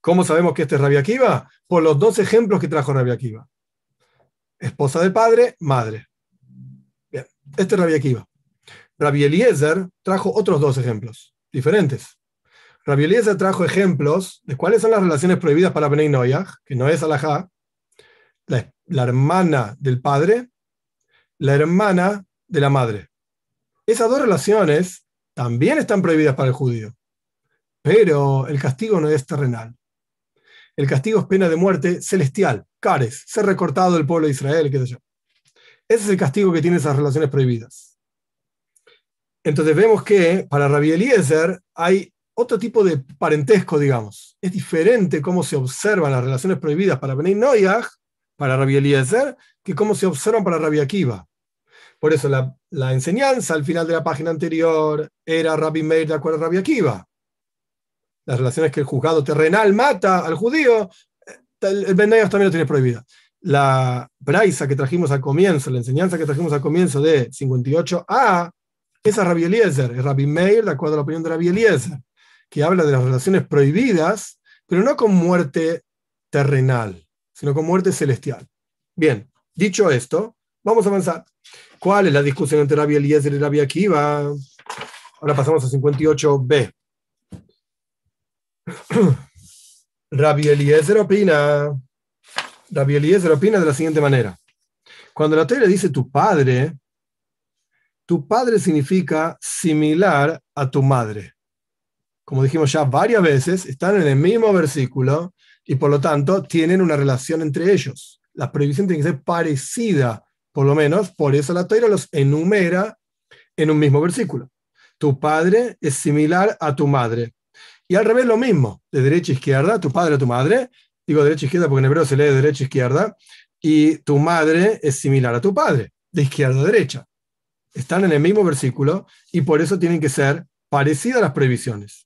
¿Cómo sabemos que este es Rabia Akiva? Por los dos ejemplos que trajo Rabia Akiva. Esposa del padre, madre. Bien, este es Rabia Akiva. Rabbi Eliezer trajo otros dos ejemplos diferentes. Rabbi Eliezer trajo ejemplos de cuáles son las relaciones prohibidas para Benay que no es Alajá, la, la hermana del padre, la hermana de la madre. Esas dos relaciones también están prohibidas para el judío pero el castigo no es terrenal. el castigo es pena de muerte celestial, cares, ser recortado del pueblo de Israel, qué sé yo. Ese es el castigo que tiene esas relaciones prohibidas. Entonces vemos que para Rabbi Eliezer hay otro tipo de parentesco, digamos. Es diferente cómo se observan las relaciones prohibidas para Benay Noyaj, para Rabbi Eliezer, que cómo se observan para Rabbi Akiva. Por eso la, enseñanza al final de la página anterior era Rabbi Meir de acuerdo a Rabbi Akiva. Las relaciones que el juzgado terrenal mata al judío, el, Ben también lo tiene prohibida. La braisa que trajimos al comienzo, la enseñanza que trajimos al comienzo de 58a, esa es Rabbi Eliezer, es Rabbi Meir de acuerdo a la opinión de Rabbi Eliezer que habla de las relaciones prohibidas, pero no con muerte terrenal, sino con muerte celestial. Bien, dicho esto, vamos a avanzar. ¿Cuál es la discusión entre Rabbi Eliezer y Rabbi Akiva? Ahora pasamos a 58b. Rabbi Eliezer opina, Rabbi Eliezer opina de la siguiente manera. Cuando la Torah dice tu padre, tu padre significa similar a tu madre como dijimos ya varias veces, están en el mismo versículo y por lo tanto tienen una relación entre ellos. La prohibición tiene que ser parecida, por lo menos, por eso la Torah los enumera en un mismo versículo. Tu padre es similar a tu madre. Y al revés lo mismo, de derecha a izquierda, tu padre a tu madre, digo derecha a izquierda porque en hebreo se lee de derecha a izquierda, y tu madre es similar a tu padre, de izquierda a derecha. Están en el mismo versículo y por eso tienen que ser parecidas las prohibiciones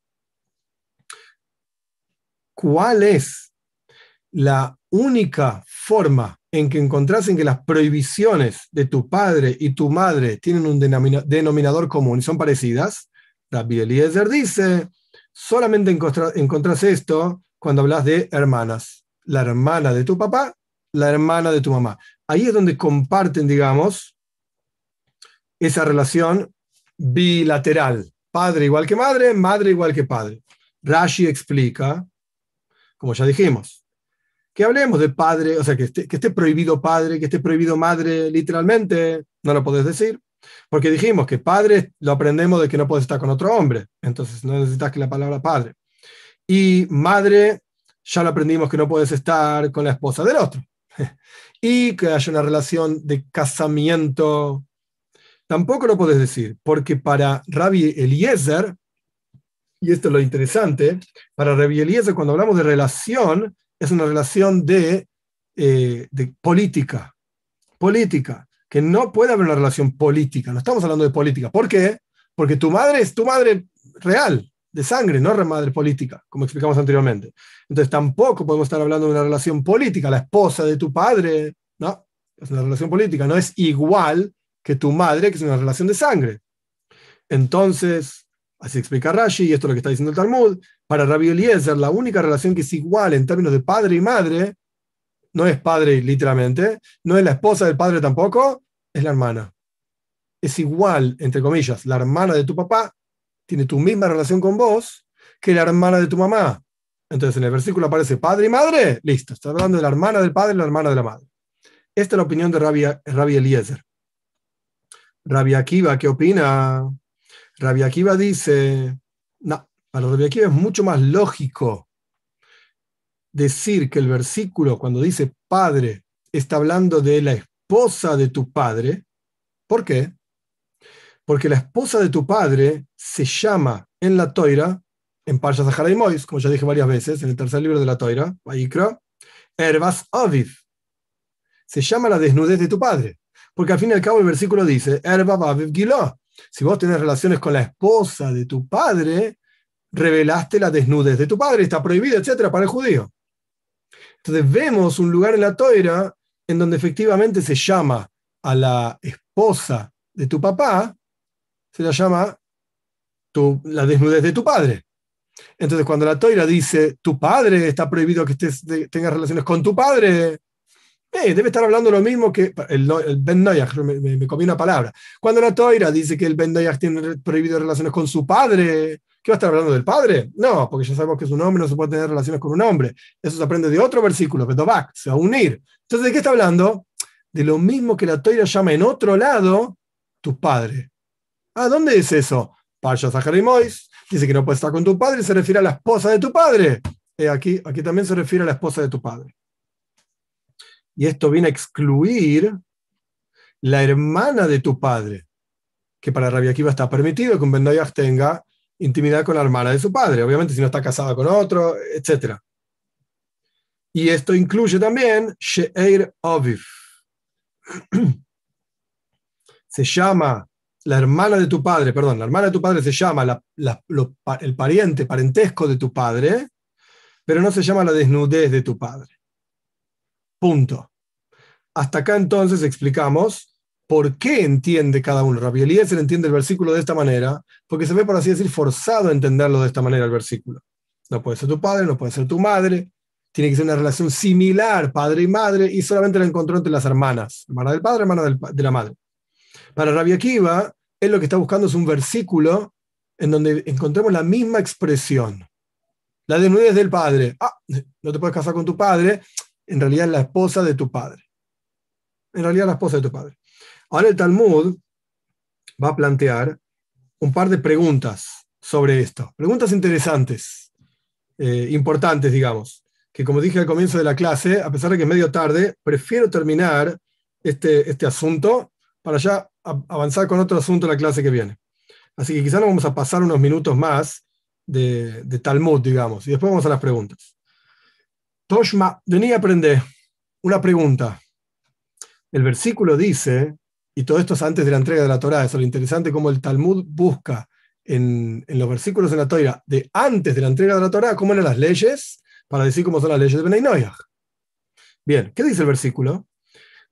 cuál es la única forma en que encontrasen que las prohibiciones de tu padre y tu madre tienen un denominador común y son parecidas, Rabbi Eliezer dice, solamente encontrás esto cuando hablas de hermanas, la hermana de tu papá, la hermana de tu mamá. Ahí es donde comparten, digamos, esa relación bilateral, padre igual que madre, madre igual que padre. Rashi explica como ya dijimos. Que hablemos de padre, o sea, que esté, prohibido padre, que esté prohibido madre, literalmente, no lo podés decir. Porque dijimos que padre lo aprendemos de que no puedes estar con otro hombre, entonces no necesitas que la palabra padre. Y madre, ya lo aprendimos que no puedes estar con la esposa del otro. y que haya una relación de casamiento, tampoco lo puedes decir, porque para Rabbi Eliezer, y esto es lo interesante, para Rabbi Eliezer cuando hablamos de relación, es una relación de, eh, de política, política, que no puede haber una relación política, no estamos hablando de política. ¿Por qué? Porque tu madre es tu madre real, de sangre, no madre política, como explicamos anteriormente. Entonces tampoco podemos estar hablando de una relación política, la esposa de tu padre, no, es una relación política, no es igual que tu madre, que es una relación de sangre. Entonces, Así explica Rashi, y esto es lo que está diciendo el Talmud. Para Rabbi Eliezer, la única relación que es igual en términos de padre y madre, no es padre literalmente, no es la esposa del padre tampoco, es la hermana. Es igual, entre comillas, la hermana de tu papá tiene tu misma relación con vos que la hermana de tu mamá. Entonces en el versículo aparece padre y madre, listo, está hablando de la hermana del padre y la hermana de la madre. Esta es la opinión de Rabbi, Eliezer. Rabbi Akiva, ¿qué opina? Rabbi Akiva dice, no, para Rabbi Akiva es mucho más lógico decir que el versículo cuando dice padre está hablando de la esposa de tu padre. ¿Por qué? Porque la esposa de tu padre se llama en la Toira, en Parshas Mois, como ya dije varias veces, en el tercer libro de la Toira, Vaikra, Ervas Aviv. Se llama la desnudez de tu padre. Porque al fin y al cabo el versículo dice, Ervas Aviv Gilá. Si vos tenés relaciones con la esposa de tu padre, revelaste la desnudez de tu padre, está prohibido, etcétera, para el judío. Entonces vemos un lugar en la toira en donde efectivamente se llama a la esposa de tu papá, se la llama la desnudez de tu padre. Entonces cuando la toira dice tu padre está prohibido que estés, tengas relaciones con tu padre, eh, debe estar hablando lo mismo que el, Ben Noyach, me, comí una palabra. Cuando la Toira dice que el Ben Noyach tiene prohibido relaciones con su padre, ¿qué va a estar hablando del padre? No, porque ya sabemos que es un hombre, no se puede tener relaciones con un hombre. Eso se aprende de otro versículo, Bedobak, se va a unir. Entonces, ¿de qué está hablando? De lo mismo que la Toira llama en otro lado tu padre. Ah, ¿dónde es eso? Parsha Mois dice que no puedes estar con tu padre y se refiere a la esposa de tu padre. aquí, aquí también se refiere a la esposa de tu padre. Y esto viene a excluir la hermana de tu padre, que para Rabbi Akiva está permitido que un Ben tenga intimidad con la hermana de su padre, obviamente si no está casada con otro, etc. Y esto incluye también She'er Aviv. Se llama la hermana de tu padre, perdón, la hermana de tu padre se llama el pariente, parentesco de tu padre, pero no se llama la desnudez de tu padre. Punto. Hasta acá entonces explicamos por qué entiende cada uno. Rabbi Eliezer entiende el versículo de esta manera, porque se ve, por así decir, forzado a entenderlo de esta manera el versículo. No puede ser tu padre, no puede ser tu madre, tiene que ser una relación similar, padre y madre, y solamente la encontró entre las hermanas, hermana del padre, hermana de la madre. Para Rabbi Akiva, él lo que está buscando es un versículo en donde encontremos la misma expresión. La desnudez del padre. Ah, no te puedes casar con tu padre. En realidad es la esposa de tu padre. En realidad la esposa de tu padre. Ahora el Talmud va a plantear un par de preguntas sobre esto. Preguntas interesantes, eh, importantes, digamos. Que como dije al comienzo de la clase, a pesar de que es medio tarde, prefiero terminar este, este asunto para ya avanzar con otro asunto en la clase que viene. Así que quizás nos vamos a pasar unos minutos más de, Talmud, digamos, y después vamos a las preguntas. Toshma, venía a aprender una pregunta. El versículo dice, y todo esto es antes de la entrega de la Torah, eso es lo interesante como el Talmud busca en, los versículos de la Torah de antes de la entrega de la Torah, cómo eran las leyes, para decir cómo son las leyes de Benay Bien, ¿qué dice el versículo?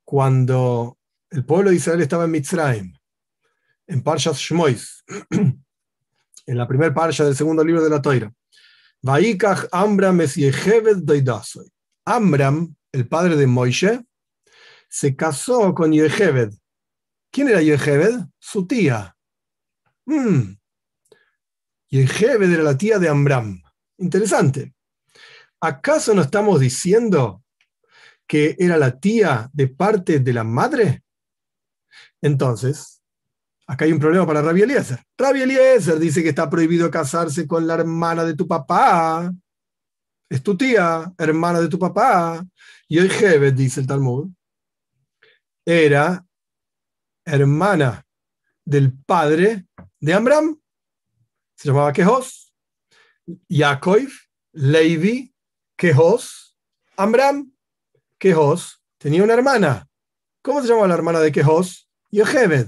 Cuando el pueblo de Israel estaba en Mitzrayim, en Parshas Shmois, en la primera parsha del segundo libro de la Toira. Vaikach Amram. Amram, el padre de Moishe, se casó con Yeheved. ¿Quién era Yeheved? Su tía. Mm. era la tía de Amram. Interesante. ¿Acaso no estamos diciendo que era la tía de parte de la madre? Entonces, acá hay un problema para Rabbi Eliezer. Rabbi Eliezer dice que está prohibido casarse con la hermana de tu papá. Es tu tía, hermana de tu papá. Y Jebet, dice el Talmud, era hermana del padre de Amram. Se llamaba Quejos. Yaakov, Levi, Quejos, Amram. Quejos tenía una hermana. ¿Cómo se llama la hermana de Quejos? Yocheved.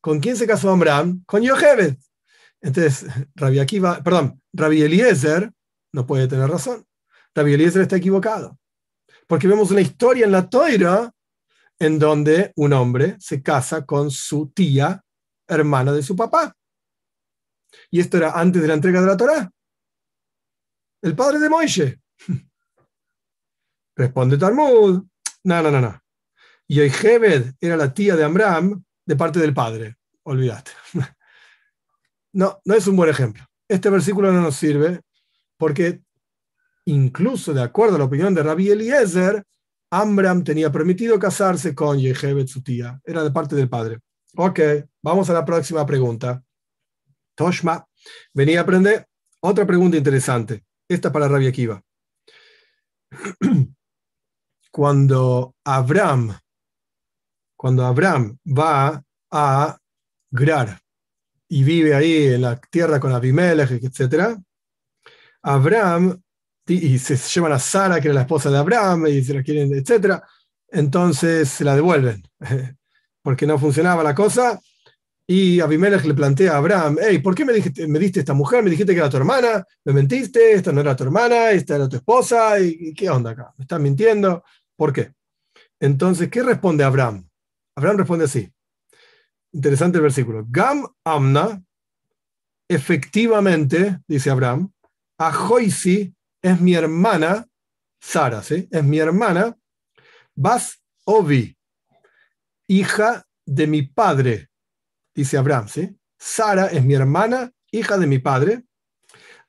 ¿Con quién se casó Abraham? Con Yocheved. Entonces, Rabbi Akiva, perdón, Rabbi Eliezer no puede tener razón. Rabbi Eliezer está equivocado. Porque vemos una historia en la Toira en donde un hombre se casa con su tía, hermana de su papá. Y esto era antes de la entrega de la Torah. El padre de Moishe. Responde Talmud. No, no, no, no. Y Yocheved era la tía de Amram de parte del padre. Olvídate. No, no es un buen ejemplo. Este versículo no nos sirve porque incluso de acuerdo a la opinión de Rabbi Eliezer, Amram tenía permitido casarse con Yocheved, su tía. Era de parte del padre. Ok, vamos a la próxima pregunta. Toshma, venía a aprender otra pregunta interesante. Esta para Rabbi Akiva. Cuando Abraham cuando Abraham va a Grar y vive ahí en la tierra con Abimelech, etc., Abraham, y se llevan a Sara, que era la esposa de Abraham, y se la quieren, etc., entonces se la devuelven, porque no funcionaba la cosa, y Abimelech le plantea a Abraham, hey, ¿por qué me, dijiste, me diste esta mujer? Me dijiste que era tu hermana, me mentiste, esta no era tu hermana, esta era tu esposa, ¿y qué onda acá? ¿Me estás mintiendo? ¿Por qué? Entonces, ¿qué responde Abraham? Abraham responde así. Interesante el versículo. Gam Amna, efectivamente, dice Abraham, Joisi es mi hermana, Sara, ¿sí? Es mi hermana, Bas Ovi, hija de mi padre, dice Abraham, ¿sí? Sara es mi hermana, hija de mi padre.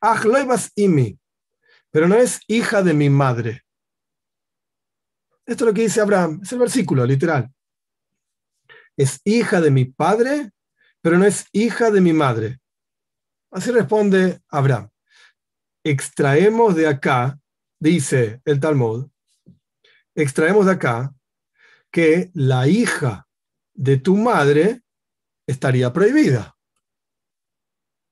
Bas Imi, pero no es hija de mi madre. Esto es lo que dice Abraham, es el versículo, literal es hija de mi padre, pero no es hija de mi madre. Así responde Abraham. Extraemos de acá, dice el Talmud, extraemos de acá que la hija de tu madre estaría prohibida.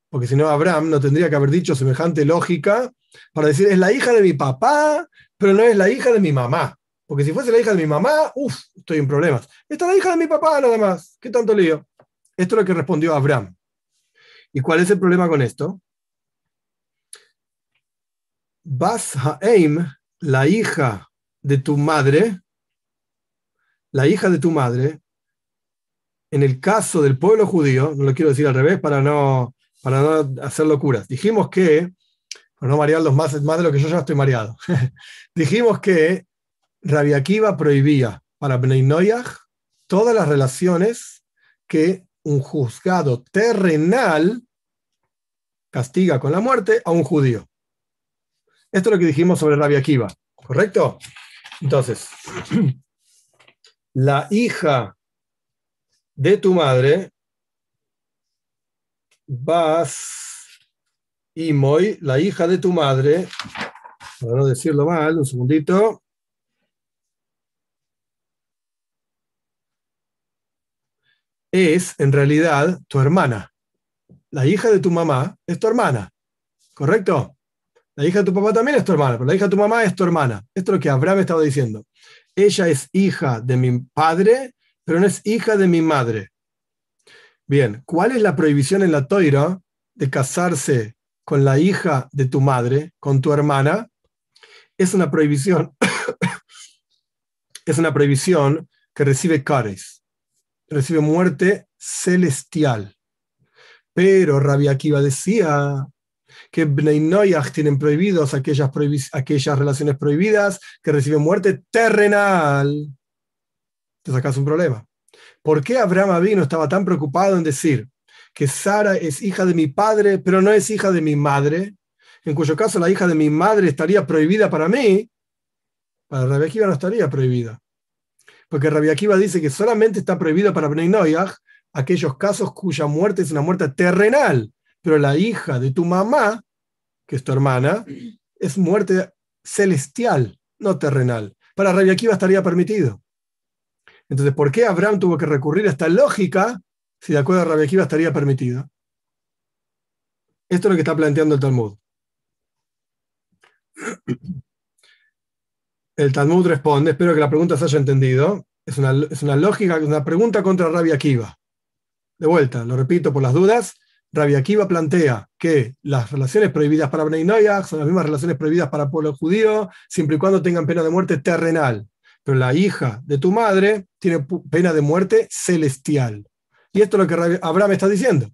Porque si no, Abraham no tendría que haber dicho semejante lógica para decir, es la hija de mi papá, pero no es la hija de mi mamá. Porque si fuese la hija de mi mamá, uff, estoy en problemas. Esta es la hija de mi papá nada más. ¿Qué tanto lío? Esto es lo que respondió Abraham. ¿Y cuál es el problema con esto? Bas Haim, la hija de tu madre, la hija de tu madre, en el caso del pueblo judío, no lo quiero decir al revés para no, para no hacer locuras, dijimos que, para no marearlos más, más de lo que yo ya estoy mareado, dijimos que Rabbi Akiva prohibía para Bnei todas las relaciones que un juzgado terrenal castiga con la muerte a un judío. Esto es lo que dijimos sobre Rabbi Akiva, ¿correcto? Entonces, la hija de tu madre, vas y Moy, la hija de tu madre, para no decirlo mal, un segundito. Es en realidad tu hermana. La hija de tu mamá es tu hermana, ¿correcto? La hija de tu papá también es tu hermana, pero la hija de tu mamá es tu hermana. Esto es lo que Abraham estaba diciendo. Ella es hija de mi padre, pero no es hija de mi madre. Bien, ¿cuál es la prohibición en la toira de casarse con la hija de tu madre, con tu hermana? Es una prohibición. es una prohibición que recibe cares, recibe muerte celestial. Pero Rabbi Akiva decía, que Bnei Noyach tienen prohibidos aquellas, aquellas relaciones prohibidas que reciben muerte terrenal. Te sacas un problema. ¿Por qué Abraham Avino estaba tan preocupado en decir que Sara es hija de mi padre, pero no es hija de mi madre? En cuyo caso la hija de mi madre estaría prohibida para mí. Para Rabbi Akiva no estaría prohibida. Porque Rabbi Akiva dice que solamente está prohibida para Bnei Noyach aquellos casos cuya muerte es una muerte terrenal pero la hija de tu mamá, que es tu hermana, es muerte celestial, no terrenal. Para Rabbi Akiva estaría permitido. Entonces, ¿por qué Abraham tuvo que recurrir a esta lógica si de acuerdo a Rabbi Akiva estaría permitido? Esto es lo que está planteando el Talmud. El Talmud responde, espero que la pregunta se haya entendido. Es una, es una lógica, una pregunta contra Rabbi Akiva. De vuelta, lo repito por las dudas. Rabbi Akiva plantea que las relaciones prohibidas para Bnei Noyach son las mismas relaciones prohibidas para el pueblo judío, siempre y cuando tengan pena de muerte terrenal. Pero la hija de tu madre tiene pena de muerte celestial. Y esto es lo que Abraham está diciendo.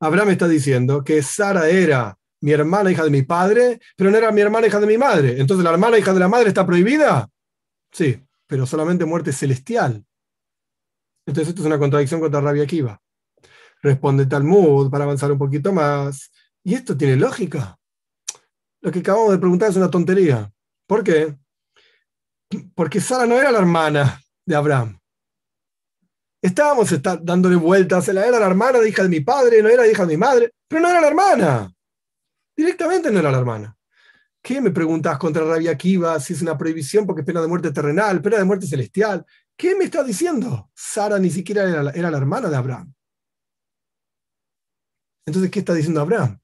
Abraham está diciendo que Sara era mi hermana hija de mi padre, pero no era mi hermana hija de mi madre. Entonces, ¿la hermana hija de la madre está prohibida? Sí, pero solamente muerte celestial. Entonces, esto es una contradicción contra Rabbi Akiva. Responde Talmud para avanzar un poquito más. ¿Y esto tiene lógica? Lo que acabamos de preguntar es una tontería. ¿Por qué? Porque Sara no era la hermana de Abraham. Estábamos dándole vueltas. Era la hermana de hija de mi padre, no era hija de mi madre, pero no era la hermana. Directamente no era la hermana. ¿Qué me preguntas contra Rabia Akiva si es una prohibición porque es pena de muerte terrenal, pena de muerte celestial? ¿Qué me estás diciendo? Sara ni siquiera era era la hermana de Abraham. Entonces, ¿qué está diciendo Abraham?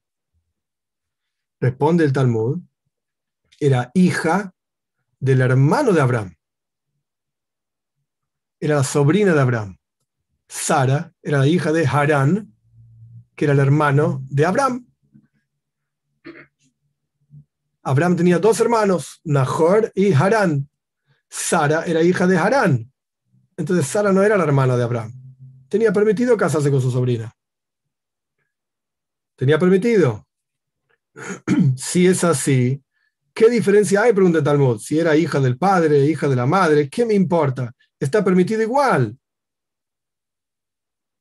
Responde el Talmud, era hija del hermano de Abraham. Era la sobrina de Abraham. Sara era la hija de Harán, que era el hermano de Abraham. Abraham tenía dos hermanos, Nahor y Harán. Sara era hija de Harán. Entonces Sara no era la hermana de Abraham. Tenía permitido casarse con su sobrina tenía permitido. si es así, ¿qué diferencia hay? Pregunta Talmud. Si era hija del padre, hija de la madre, ¿qué me importa? Está permitido igual.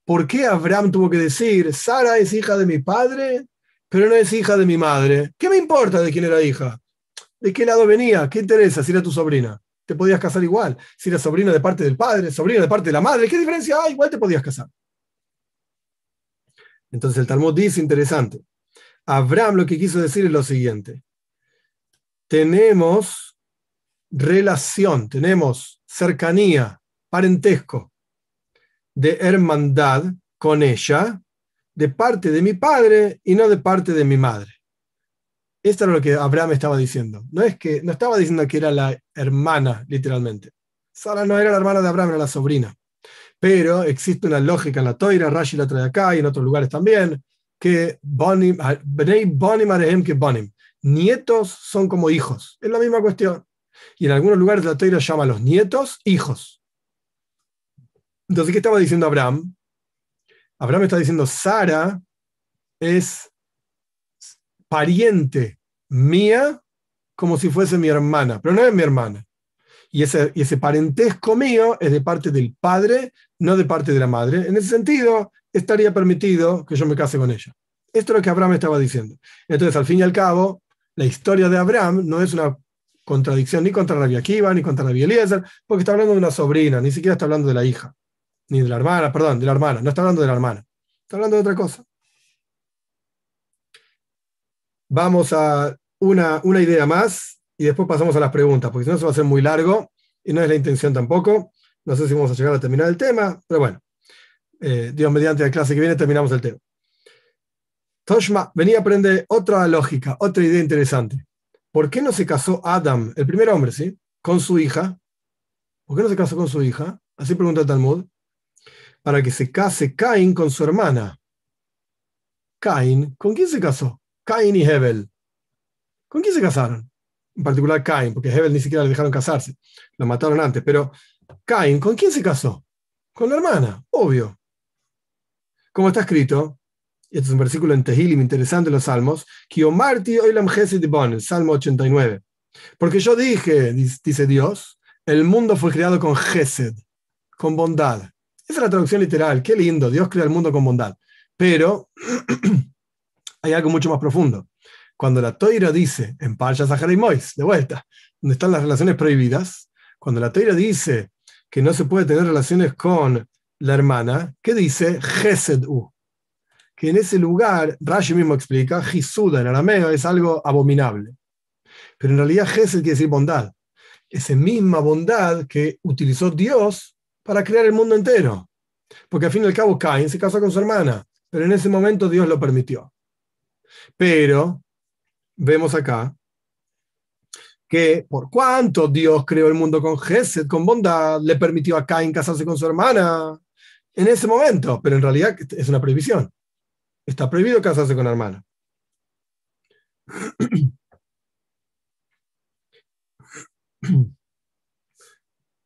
¿Por qué Abraham tuvo que decir, Sara es hija de mi padre, pero no es hija de mi madre? ¿Qué me importa de quién era hija? ¿De qué lado venía? ¿Qué interesa si era tu sobrina? Te podías casar igual. Si era sobrina de parte del padre, sobrina de parte de la madre, ¿qué diferencia hay? Igual te podías casar. Entonces el Talmud dice, interesante, Abraham lo que quiso decir es lo siguiente. Tenemos relación, tenemos cercanía, parentesco de hermandad con ella de parte de mi padre y no de parte de mi madre. Esto es lo que Abraham estaba diciendo. No es que no estaba diciendo que era la hermana, literalmente. Sara no era la hermana de Abraham, era la sobrina. Pero existe una lógica en la Toira, Rashi la trae acá y en otros lugares también, que Bonim, Bonim que. Nietos son como hijos. Es la misma cuestión. Y en algunos lugares la Toira llama a los nietos hijos. Entonces, ¿qué estaba diciendo Abraham? Abraham está diciendo, Sara es pariente mía como si fuese mi hermana, pero no es mi hermana. Y ese, y ese parentesco mío es de parte del padre, no de parte de la madre. En ese sentido, estaría permitido que yo me case con ella. Esto es lo que Abraham estaba diciendo. Entonces, al fin y al cabo, la historia de Abraham no es una contradicción ni contra Rabbi Akiva, ni contra Rabbi Eliezer, porque está hablando de una sobrina, ni siquiera está hablando de la hija, ni de la hermana, perdón, de la hermana, no está hablando de la hermana, está hablando de otra cosa. Vamos a una, una idea más y después pasamos a las preguntas, porque si no se va a hacer muy largo y no es la intención tampoco. No sé si vamos a llegar a terminar el tema, pero bueno, eh, Dios mediante la clase que viene terminamos el tema. Toshma venía a aprender otra lógica, otra idea interesante. ¿Por qué no se casó Adam, el primer hombre, ¿sí? con su hija? ¿Por qué no se casó con su hija? Así pregunta el Talmud. Para que se case Cain con su hermana. Cain, ¿con quién se casó? Cain y Hebel. ¿Con quién se casaron? En particular Cain, porque Hebel ni siquiera le dejaron casarse. Lo mataron antes. Pero Cain, ¿con quién se casó? Con la hermana, obvio. Como está escrito, y este es un versículo en Tehilim interesante en los Salmos, Salmo 89. Porque yo dije, dice Dios, el mundo fue creado con Gesed, con bondad. Esa es la traducción literal. Qué lindo, Dios crea el mundo con bondad. Pero hay algo mucho más profundo. Cuando la Toira dice, en Parcha Sahara y Mois, de vuelta, donde están las relaciones prohibidas, cuando la Toira dice que no se puede tener relaciones con la hermana, ¿qué dice? Gesed U. Que en ese lugar, Rashi mismo explica, Jisuda en arameo es algo abominable. Pero en realidad Gesed quiere decir bondad. Esa misma bondad que utilizó Dios para crear el mundo entero. Porque al fin y al cabo Cain se casó con su hermana, pero en ese momento Dios lo permitió. Pero vemos acá que por cuanto Dios creó el mundo con Gesed, con bondad, le permitió a Cain casarse con su hermana en ese momento, pero en realidad es una prohibición. Está prohibido casarse con la hermana.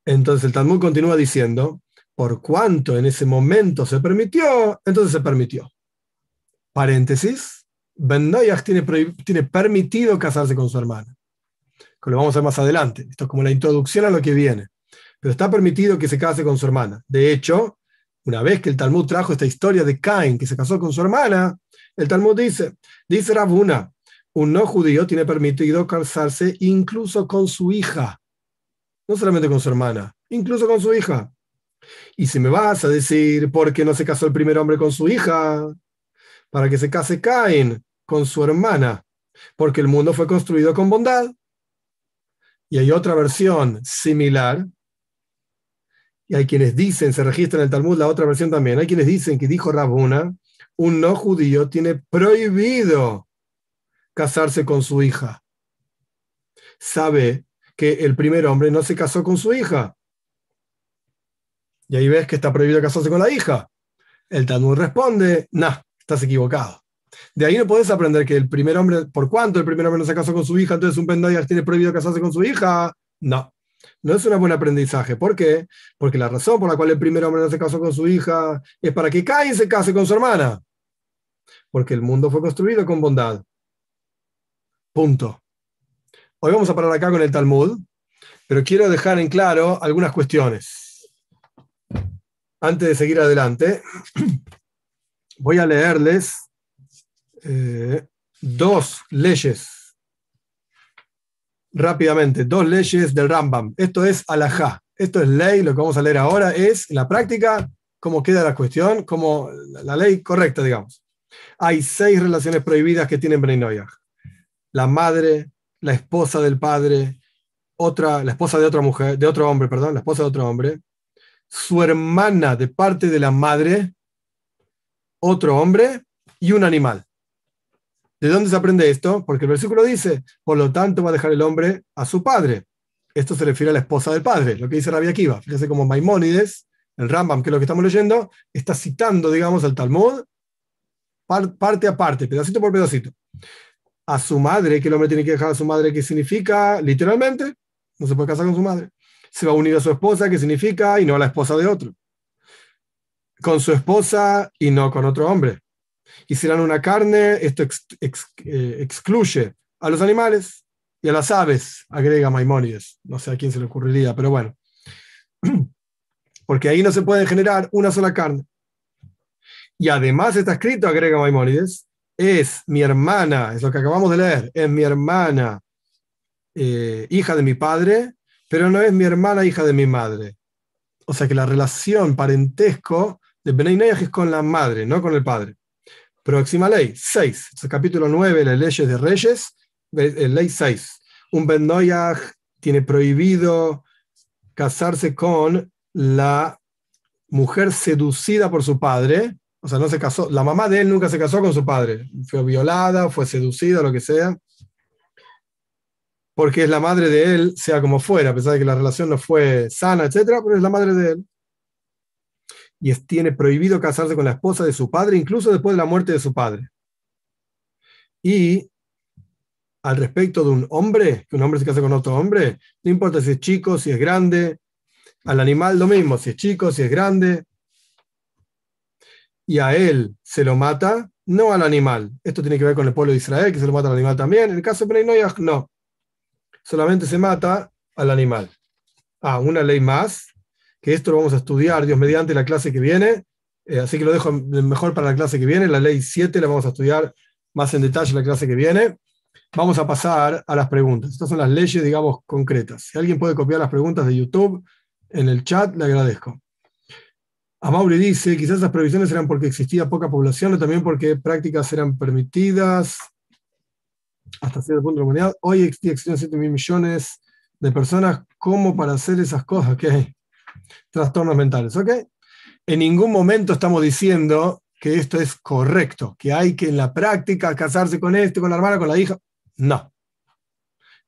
Entonces el Talmud continúa diciendo, por cuanto en ese momento se permitió, entonces se permitió. Paréntesis, Ben tiene, tiene permitido casarse con su hermana. Que lo vamos a ver más adelante. Esto es como la introducción a lo que viene. Pero está permitido que se case con su hermana. De hecho, una vez que el Talmud trajo esta historia de Cain, que se casó con su hermana, el Talmud dice, dice Rabuna, un no judío tiene permitido casarse incluso con su hija. No solamente con su hermana, incluso con su hija. Y si me vas a decir por qué no se casó el primer hombre con su hija, para que se case Cain con su hermana, porque el mundo fue construido con bondad. Y hay otra versión similar. Y hay quienes dicen, se registra en el Talmud la otra versión también, hay quienes dicen que dijo Rabuna, un no judío tiene prohibido casarse con su hija. Sabe que el primer hombre no se casó con su hija. Y ahí ves que está prohibido casarse con la hija. El Talmud responde, no, estás equivocado. De ahí no puedes aprender que el primer hombre, por cuanto el primer hombre no se casó con su hija, entonces un Pendoyas tiene prohibido casarse con su hija. No, no es un buen aprendizaje. ¿Por qué? Porque la razón por la cual el primer hombre no se casó con su hija es para que Cain se case con su hermana. Porque el mundo fue construido con bondad. Punto. Hoy vamos a parar acá con el Talmud, pero quiero dejar en claro algunas cuestiones. Antes de seguir adelante, voy a leerles eh, dos leyes, rápidamente, dos leyes del Rambam. Esto es alajá, esto es ley, lo que vamos a leer ahora es, la práctica, cómo queda la cuestión, como la ley correcta, digamos. Hay seis relaciones prohibidas que tienen Bnei Noyaj. La madre, la esposa del padre, otra, la esposa de otra mujer, de otro hombre, perdón, la esposa de otro hombre, su hermana de parte de la madre, otro hombre y un animal. ¿De dónde se aprende esto? Porque el versículo dice, por lo tanto va a dejar el hombre a su padre. Esto se refiere a la esposa del padre, lo que dice Rabbi Akiva. Fíjese como Maimónides, el Rambam, que es lo que estamos leyendo, está citando, digamos, al Talmud, parte a parte, pedacito por pedacito. A su madre, que el hombre tiene que dejar a su madre, que significa, literalmente, no se puede casar con su madre. Se va a unir a su esposa, que significa, y no a la esposa de otro. Con su esposa y no con otro hombre hicieran una carne, esto eh, excluye a los animales y a las aves, agrega Maimónides. No sé a quién se le ocurriría, pero bueno. Porque ahí no se puede generar una sola carne. Y además está escrito, agrega Maimónides, es mi hermana, es lo que acabamos de leer, es mi hermana, eh, hija de mi padre, pero no es mi hermana, hija de mi madre. O sea que la relación parentesco de Benay es con la madre, no con el padre. Próxima ley, 6. capítulo 9, las leyes de reyes, eh, ley 6. Un Ben tiene prohibido casarse con la mujer seducida por su padre. O sea, no se casó, la mamá de él nunca se casó con su padre. Fue violada, fue seducida, lo que sea. Porque es la madre de él, sea como fuera, a pesar de que la relación no fue sana, etcétera, pero es la madre de él y tiene prohibido casarse con la esposa de su padre, incluso después de la muerte de su padre. Y al respecto de un hombre, que un hombre se casa con otro hombre, no importa si es chico, si es grande, al animal lo mismo, si es chico, si es grande, y a él se lo mata, no al animal. Esto tiene que ver con el pueblo de Israel, que se lo mata al animal también. En el caso de Bnei no. Solamente se mata al animal. Ah, una ley más, que esto lo vamos a estudiar, Dios mediante, la clase que viene. Eh, así que lo dejo mejor para la clase que viene. La ley 7 la vamos a estudiar más en detalle la clase que viene. Vamos a pasar a las preguntas. Estas son las leyes, digamos, concretas. Si alguien puede copiar las preguntas de YouTube en el chat, le agradezco. Amauri dice, quizás esas previsiones eran porque existía poca población o también porque prácticas eran permitidas hasta cierto punto de la humanidad. Hoy existen 7 mil millones de personas. ¿Cómo para hacer esas cosas? ¿Qué? Trastornos mentales. ¿Ok? En ningún momento estamos diciendo que esto es correcto, que hay que en la práctica casarse con este, con la hermana, con la hija. No.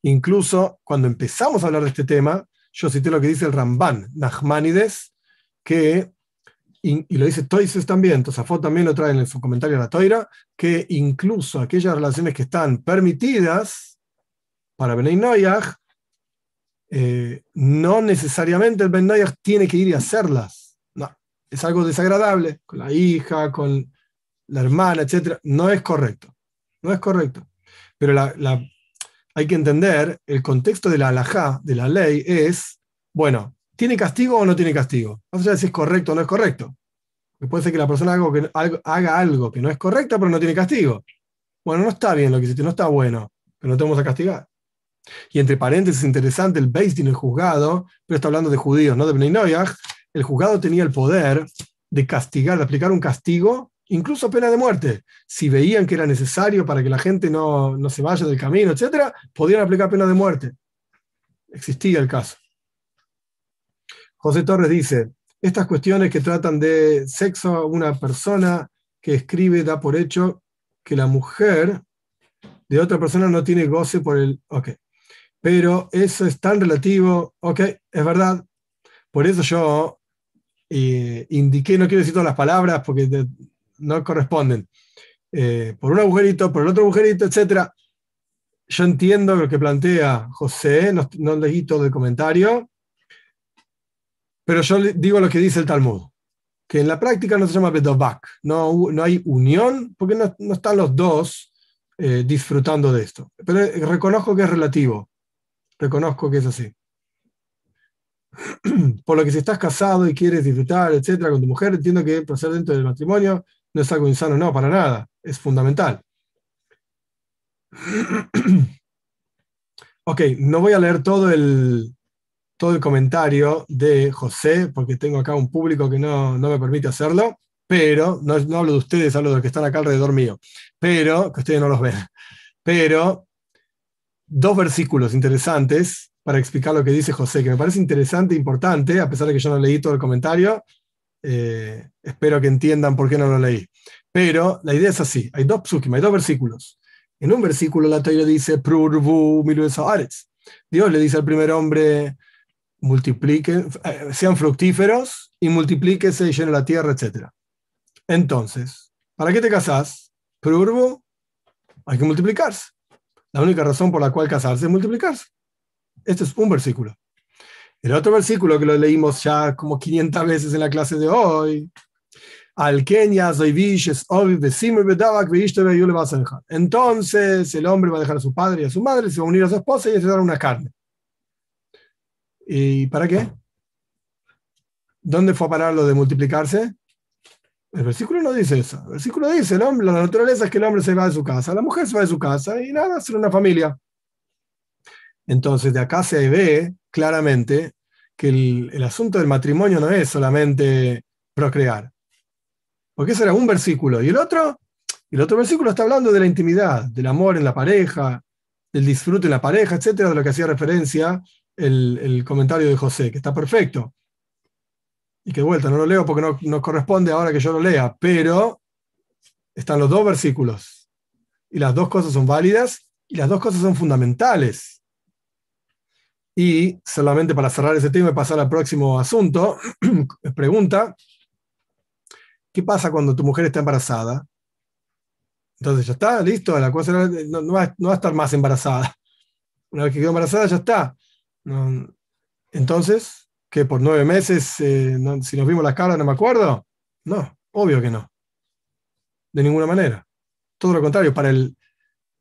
Incluso cuando empezamos a hablar de este tema, yo cité lo que dice el Ramban, Nachmanides, que, y, lo dice Toises también, Tosafot también lo trae en su comentario a la Toira, que incluso aquellas relaciones que están permitidas para Benay Noyaj eh, no necesariamente el Ben tiene que ir y hacerlas. No, es algo desagradable con la hija, con la hermana, etc. No es correcto. No es correcto. Pero hay que entender, el contexto de la alajá, de la ley, es, bueno, ¿tiene castigo o no tiene castigo? No sé si es correcto o no es correcto. puede ser que la persona haga algo, que, haga algo que no es correcto, pero no tiene castigo. Bueno, no está bien lo que hiciste, no está bueno, pero no te vamos a castigar. Y entre paréntesis, interesante, el Beis el juzgado, pero está hablando de judíos, no de Bnei el juzgado tenía el poder de castigar, de aplicar un castigo, incluso pena de muerte. Si veían que era necesario para que la gente no, no se vaya del camino, etc., podían aplicar pena de muerte. Existía el caso. José Torres dice, estas cuestiones que tratan de sexo, una persona que escribe da por hecho que la mujer de otra persona no tiene goce por el... Ok pero eso es tan relativo, ok, es verdad. Por eso yo eh, indiqué, no quiero decir todas las palabras porque no corresponden, eh, por un agujerito, por el otro agujerito, etc. Yo entiendo lo que plantea José, no, no leí todo el comentario, pero yo digo lo que dice el Talmud, que en la práctica no se llama bedovak, no, no hay unión porque no, no están los dos eh, disfrutando de esto. Pero reconozco que es relativo. Reconozco que es así. Por lo que si estás casado y quieres disfrutar, etcétera, con tu mujer, entiendo que placer dentro del matrimonio no es algo insano, no, para nada, es fundamental. ok, no voy a leer todo el, todo el comentario de José, porque tengo acá un público que no, no me permite hacerlo, pero, no, no hablo de ustedes, hablo de los que están acá alrededor mío, pero, que ustedes no los ven, pero dos versículos interesantes para explicar lo que dice José, que me parece interesante e importante, a pesar de que yo no leí todo el comentario, eh, espero que entiendan por qué no lo leí. Pero la idea es así, hay dos psukim, hay dos versículos. En un versículo la Torah dice, Prurvu Dios le dice al primer hombre, multipliquen, eh, sean fructíferos y multiplíquese y llenen la tierra, etc. Entonces, ¿para qué te casás? Prurvu, hay que multiplicarse. La única razón por la cual casarse es multiplicarse. Este es un versículo. El otro versículo que lo leímos ya como 500 veces en la clase de hoy. Entonces el hombre va a dejar a su padre y a su madre, se va a unir a su esposa y se va a dar una carne. ¿Y para qué? ¿Dónde fue a parar lo de multiplicarse? El versículo no dice eso. El versículo dice, el la naturaleza es que el hombre se va de su casa, la mujer se va de su casa y nada, hacer una familia. Entonces, de acá se ve claramente que el, asunto del matrimonio no es solamente procrear. Porque ese era un versículo. Y el otro, el otro versículo está hablando de la intimidad, del amor en la pareja, del disfrute en la pareja, etcétera, de lo que hacía referencia el comentario de José, que está perfecto. Y que de vuelta, no lo leo porque no, no corresponde ahora que yo lo lea, pero están los dos versículos. Y las dos cosas son válidas y las dos cosas son fundamentales. Y solamente para cerrar ese tema y pasar al próximo asunto, pregunta, ¿qué pasa cuando tu mujer está embarazada? Entonces ya está, listo, la cosa no, va, a estar más embarazada. Una vez que quedó embarazada, ya está. entonces, ¿qué? ¿Por nueve meses, eh, si nos vimos las caras, no me acuerdo? No, obvio que no. De ninguna manera. Todo lo contrario, para el,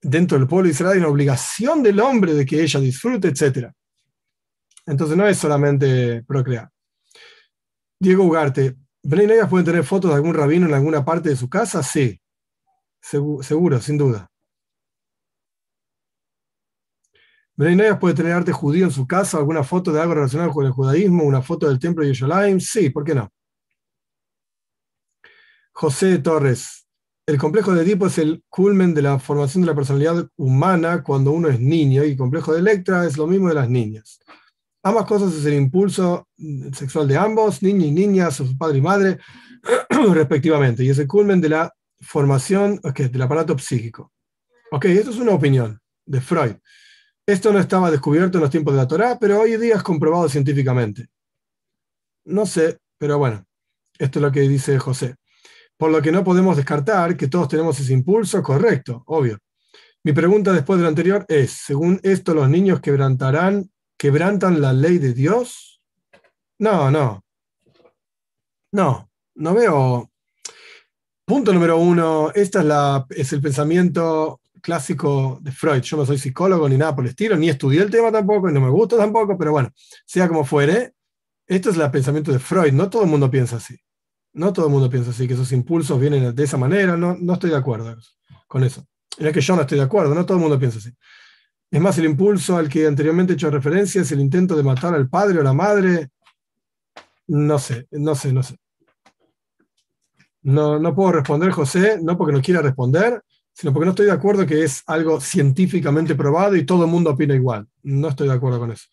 dentro del pueblo de Israel hay una obligación del hombre de que ella disfrute, etcétera. Entonces no es solamente procrear. Diego Ugarte, ¿Bnei pueden tener fotos de algún rabino en alguna parte de su casa? Sí, seguro, sin duda. ¿Bnei puede tener arte judío en su casa, alguna foto de algo relacionado con el judaísmo, una foto del templo de Yerushalayim? Sí, ¿por qué no? José Torres, el complejo de Edipo es el culmen de la formación de la personalidad humana cuando uno es niño y el complejo de Electra es lo mismo de las niñas. Ambas cosas es el impulso sexual de ambos, niño y niña, su padre y madre, respectivamente, y es el culmen de la formación del aparato psíquico. Ok, esto es una opinión de Freud. Esto no estaba descubierto en los tiempos de la Torá, pero hoy día es comprobado científicamente. No sé, pero bueno, esto es lo que dice José. Por lo que no podemos descartar que todos tenemos ese impulso correcto, obvio. Mi pregunta después de lo anterior es, según esto, los niños quebrantarán quebrantan la ley de Dios? No, no. No, no veo. Punto número uno, este es, la, es el pensamiento clásico de Freud. Yo no soy psicólogo ni nada por el estilo, ni estudié el tema tampoco, y no me gusta tampoco, pero bueno, sea como fuere, esto es el pensamiento de Freud. No todo el mundo piensa así. No todo el mundo piensa así, que esos impulsos vienen de esa manera. No, no estoy de acuerdo con eso. Es que yo no estoy de acuerdo, no todo el mundo piensa así. Es más, el impulso al que anteriormente he hecho referencia es el intento de matar al padre o la madre. No sé, no sé, no sé. No, no puedo responder, José, no porque no quiera responder, sino porque no estoy de acuerdo que es algo científicamente probado y todo el mundo opina igual. No estoy de acuerdo con eso.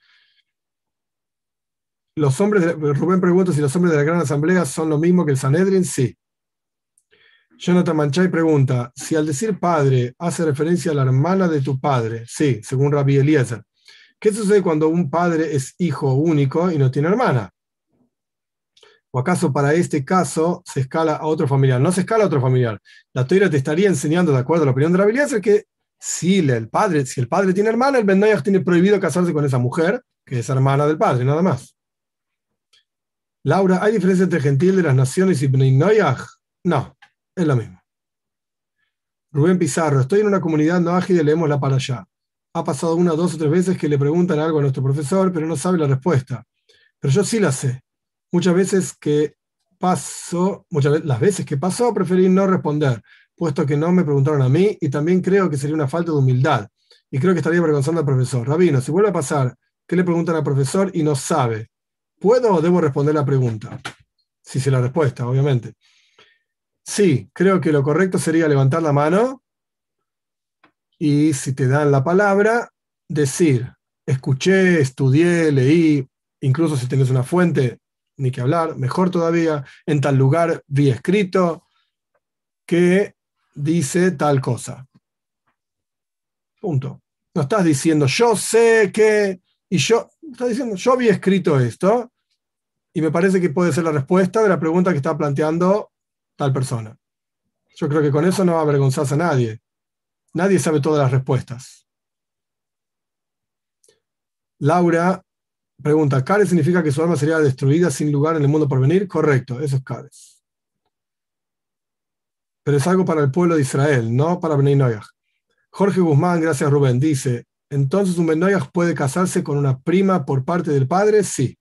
Los hombres Rubén pregunta si los hombres de la Gran Asamblea son lo mismo que el Sanedrin. Sí. Jonathan Manchay pregunta, si al decir padre hace referencia a la hermana de tu padre, sí, según Rabbi Eliezer, ¿qué sucede cuando un padre es hijo único y no tiene hermana? ¿O acaso para este caso se escala a otro familiar? No se escala a otro familiar. La teoría te estaría enseñando, de acuerdo a la opinión de Rabbi Eliezer, que si el padre, si el padre tiene hermana, el Ben tiene prohibido casarse con esa mujer, que es hermana del padre, nada más. Laura, ¿hay diferencia entre gentil de las naciones y Bnei No, es lo mismo. Rubén Pizarro, estoy en una comunidad no ágil y leemos la para allá. Ha pasado una, dos o tres veces que le preguntan algo a nuestro profesor, pero no sabe la respuesta. Pero yo sí la sé. Muchas veces que pasó, muchas las veces que pasó, preferí no responder, puesto que no me preguntaron a mí y también creo que sería una falta de humildad. Y creo que estaría avergonzando al profesor. Rabino, si vuelve a pasar que le preguntan al profesor y no sabe, ¿puedo o debo responder la pregunta? Si sé la respuesta, obviamente. Sí, creo que lo correcto sería levantar la mano y si te dan la palabra, decir, escuché, estudié, leí, incluso si tienes una fuente, ni que hablar, mejor todavía, en tal lugar vi escrito que dice tal cosa. Punto. No estás diciendo, yo sé que, y yo, estás diciendo, yo había escrito esto, y me parece que puede ser la respuesta de la pregunta que está planteando tal persona. Yo creo que con eso no va a avergonzarse a nadie. Nadie sabe todas las respuestas. Laura pregunta, ¿Kares significa que su alma sería destruida sin lugar en el mundo por venir? Correcto, eso es Kares. Pero es algo para el pueblo de Israel, no para Noyaj. Jorge Guzmán, gracias Rubén, dice, entonces un Bnei puede casarse con una prima por parte del padre? Sí.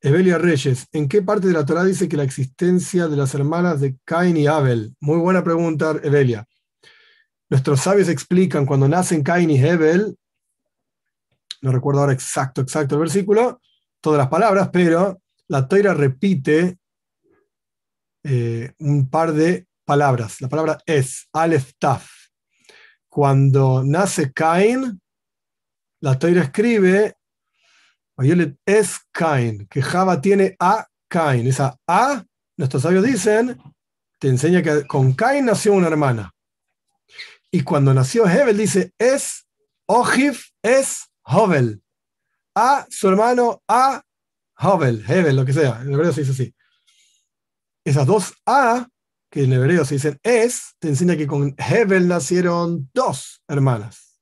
Evelia Reyes, ¿en qué parte de la Torah dice que la existencia de las hermanas de Cain y Abel? Muy buena pregunta, Evelia. Nuestros sabios explican cuando nacen Cain y Abel, no recuerdo ahora exacto, exacto el versículo, todas las palabras, pero la Torah repite eh, un par de palabras. La palabra es, Aleph Taf. Cuando nace Cain, la Torah escribe es Cain, que Java tiene a Cain. Esa a, nuestros sabios dicen, te enseña que con Cain nació una hermana. Y cuando nació Hebel dice, es Ojiv, es Hovel. A su hermano, a Hovel, Hebel, lo que sea. En hebreo se dice así. Esas dos A, que en hebreo se dicen es, te enseña que con Hebel nacieron dos hermanas.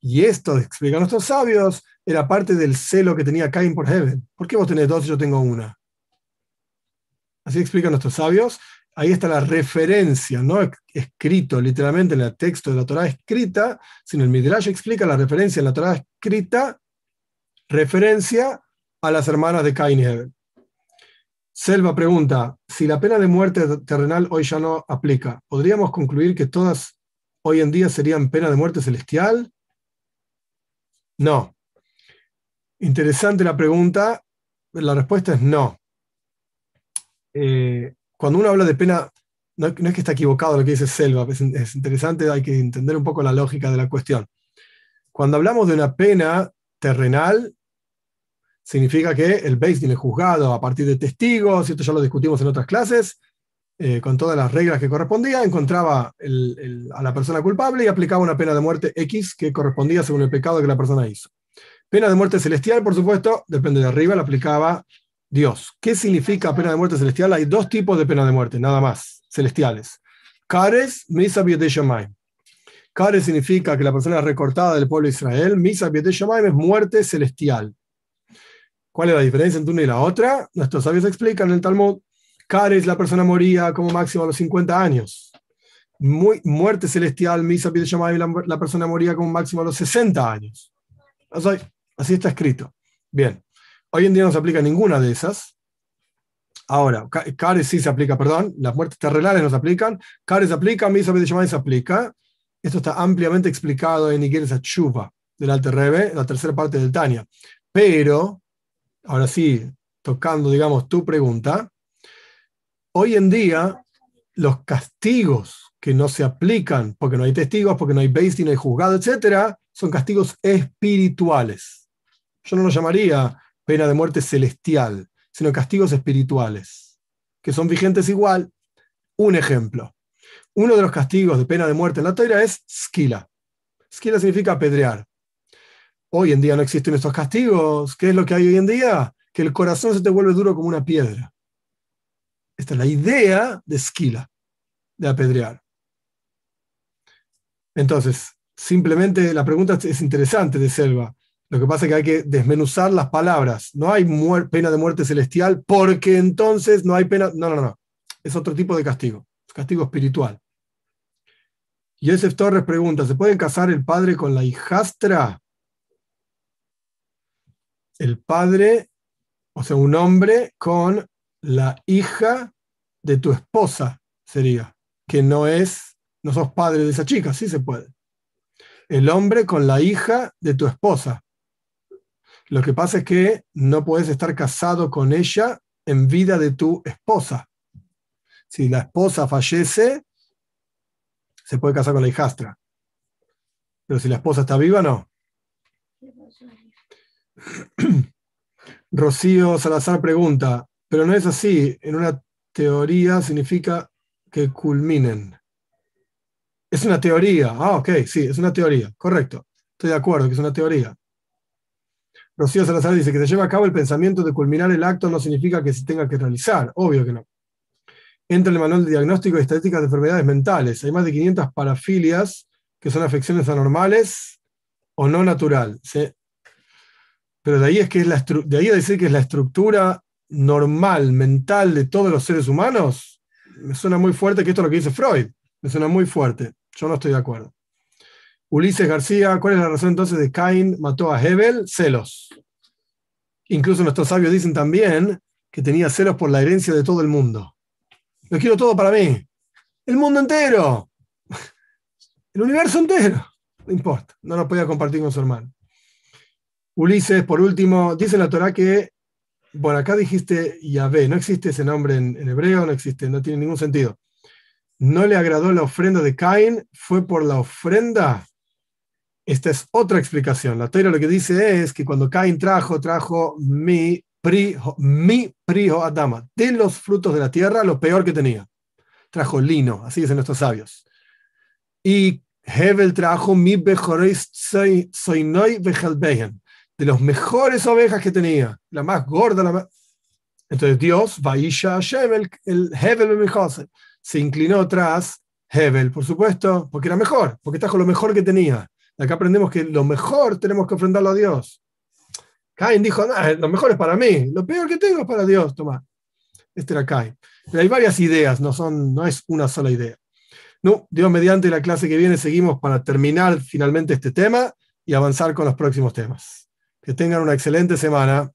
Y esto, explican nuestros sabios, era parte del celo que tenía Cain por Heaven. ¿Por qué vos tenés dos y yo tengo una? Así explican nuestros sabios. Ahí está la referencia, no escrito literalmente en el texto de la Torah escrita, sino el Midrash explica la referencia en la Torah escrita, referencia a las hermanas de Cain y Heaven. Selva pregunta, si la pena de muerte terrenal hoy ya no aplica, ¿podríamos concluir que todas hoy en día serían pena de muerte celestial? No. Interesante la pregunta. La respuesta es no. Eh, cuando uno habla de pena, no, es que está equivocado lo que dice Selva, es, interesante, hay que entender un poco la lógica de la cuestión. Cuando hablamos de una pena terrenal, significa que el Beis tiene juzgado a partir de testigos, y esto ya lo discutimos en otras clases, eh, con todas las reglas que correspondía, encontraba a la persona culpable y aplicaba una pena de muerte X que correspondía según el pecado que la persona hizo. Pena de muerte celestial, por supuesto, depende de arriba, la aplicaba Dios. ¿Qué significa pena de muerte celestial? Hay dos tipos de pena de muerte, nada más, celestiales. Kares, Misa Shamayim. Kares significa que la persona es recortada del pueblo de Israel. Misa Shamayim es muerte celestial. ¿Cuál es la diferencia entre una y la otra? Nuestros sabios explican en el Talmud. Kares, la persona moría como máximo a los 50 años. Muy, muerte celestial, Misa Shamayim, la, la persona moría como máximo a los 60 años. Así está escrito. Bien. Hoy en día no se aplica ninguna de esas. Ahora, CARES sí se aplica, perdón, las muertes terrenales no se aplican. CARES se aplica, Misa se aplica. Esto está ampliamente explicado en Igeres Chuva del Alte Rebe, la tercera parte del Tania. Pero, ahora sí, tocando, digamos, tu pregunta, hoy en día los castigos que no se aplican porque no hay testigos, porque no hay Beis, no hay juzgado, etc., son castigos espirituales yo no lo llamaría pena de muerte celestial, sino castigos espirituales, que son vigentes igual. Un ejemplo. Uno de los castigos de pena de muerte en la Torah es skila. Skila significa apedrear. Hoy en día no existen estos castigos. ¿Qué es lo que hay hoy en día? Que el corazón se te vuelve duro como una piedra. Esta es la idea de skila, de apedrear. Entonces, simplemente la pregunta es interesante de Selva. Lo que pasa es que hay que desmenuzar las palabras. No hay pena de muerte celestial porque entonces no hay pena. No, no, no. Es otro tipo de castigo. Castigo espiritual. Yosef Torres pregunta: ¿se puede casar el padre con la hijastra? El padre, o sea, un hombre con la hija de tu esposa sería, que no es, no sos padre de esa chica, sí se puede. El hombre con la hija de tu esposa. Lo que pasa es que no puedes estar casado con ella en vida de tu esposa. Si la esposa fallece, se puede casar con la hijastra. Pero si la esposa está viva, no. Rocío Salazar pregunta, pero no es así. En una teoría significa que culminen. Es una teoría. Ah, ok, sí, es una teoría. Correcto. Estoy de acuerdo que es una teoría. Rocío Salazar dice que se lleva a cabo el pensamiento de culminar el acto no significa que se tenga que realizar. Obvio que no. Entra el manual de diagnóstico y estadísticas de enfermedades mentales. Hay más de 500 parafilias que son afecciones anormales o no natural. Pero de ahí, es que es la de ahí a decir que es la estructura normal, mental de todos los seres humanos, me suena muy fuerte que esto es lo que dice Freud. Me suena muy fuerte. Yo no estoy de acuerdo. Ulises García, ¿cuál es la razón entonces de Cain mató a Hebel? Celos. Incluso nuestros sabios dicen también que tenía celos por la herencia de todo el mundo. Lo quiero todo para mí. El mundo entero. El universo entero. No importa. No lo podía compartir con su hermano. Ulises, por último, dice la Torah que, bueno, acá dijiste Yahvé, no existe ese nombre en, en, hebreo, no existe, no tiene ningún sentido. No le agradó la ofrenda de Cain, fue por la ofrenda. Esta es otra explicación. La Torah lo que dice es que cuando Cain trajo, trajo mi prijo, mi prijo Adama, de los frutos de la tierra, lo peor que tenía. Trajo lino, así dicen nuestros sabios. Y Hebel trajo mi bejoreis soinoi behelbehen, de las mejores ovejas que tenía, la más gorda. La más... Entonces Dios, Vaisha Hashem, el, el Hebel se inclinó tras Hebel, por supuesto, porque era mejor, porque trajo lo mejor que tenía. Acá aprendemos que lo mejor tenemos que ofrendarlo a Dios. Cain dijo, lo mejor es para mí, lo peor que tengo es para Dios, toma. Este era Cain. Pero hay varias ideas, no, son, no es una sola idea. No, Dios mediante la clase que viene seguimos para terminar finalmente este tema y avanzar con los próximos temas. Que tengan una excelente semana.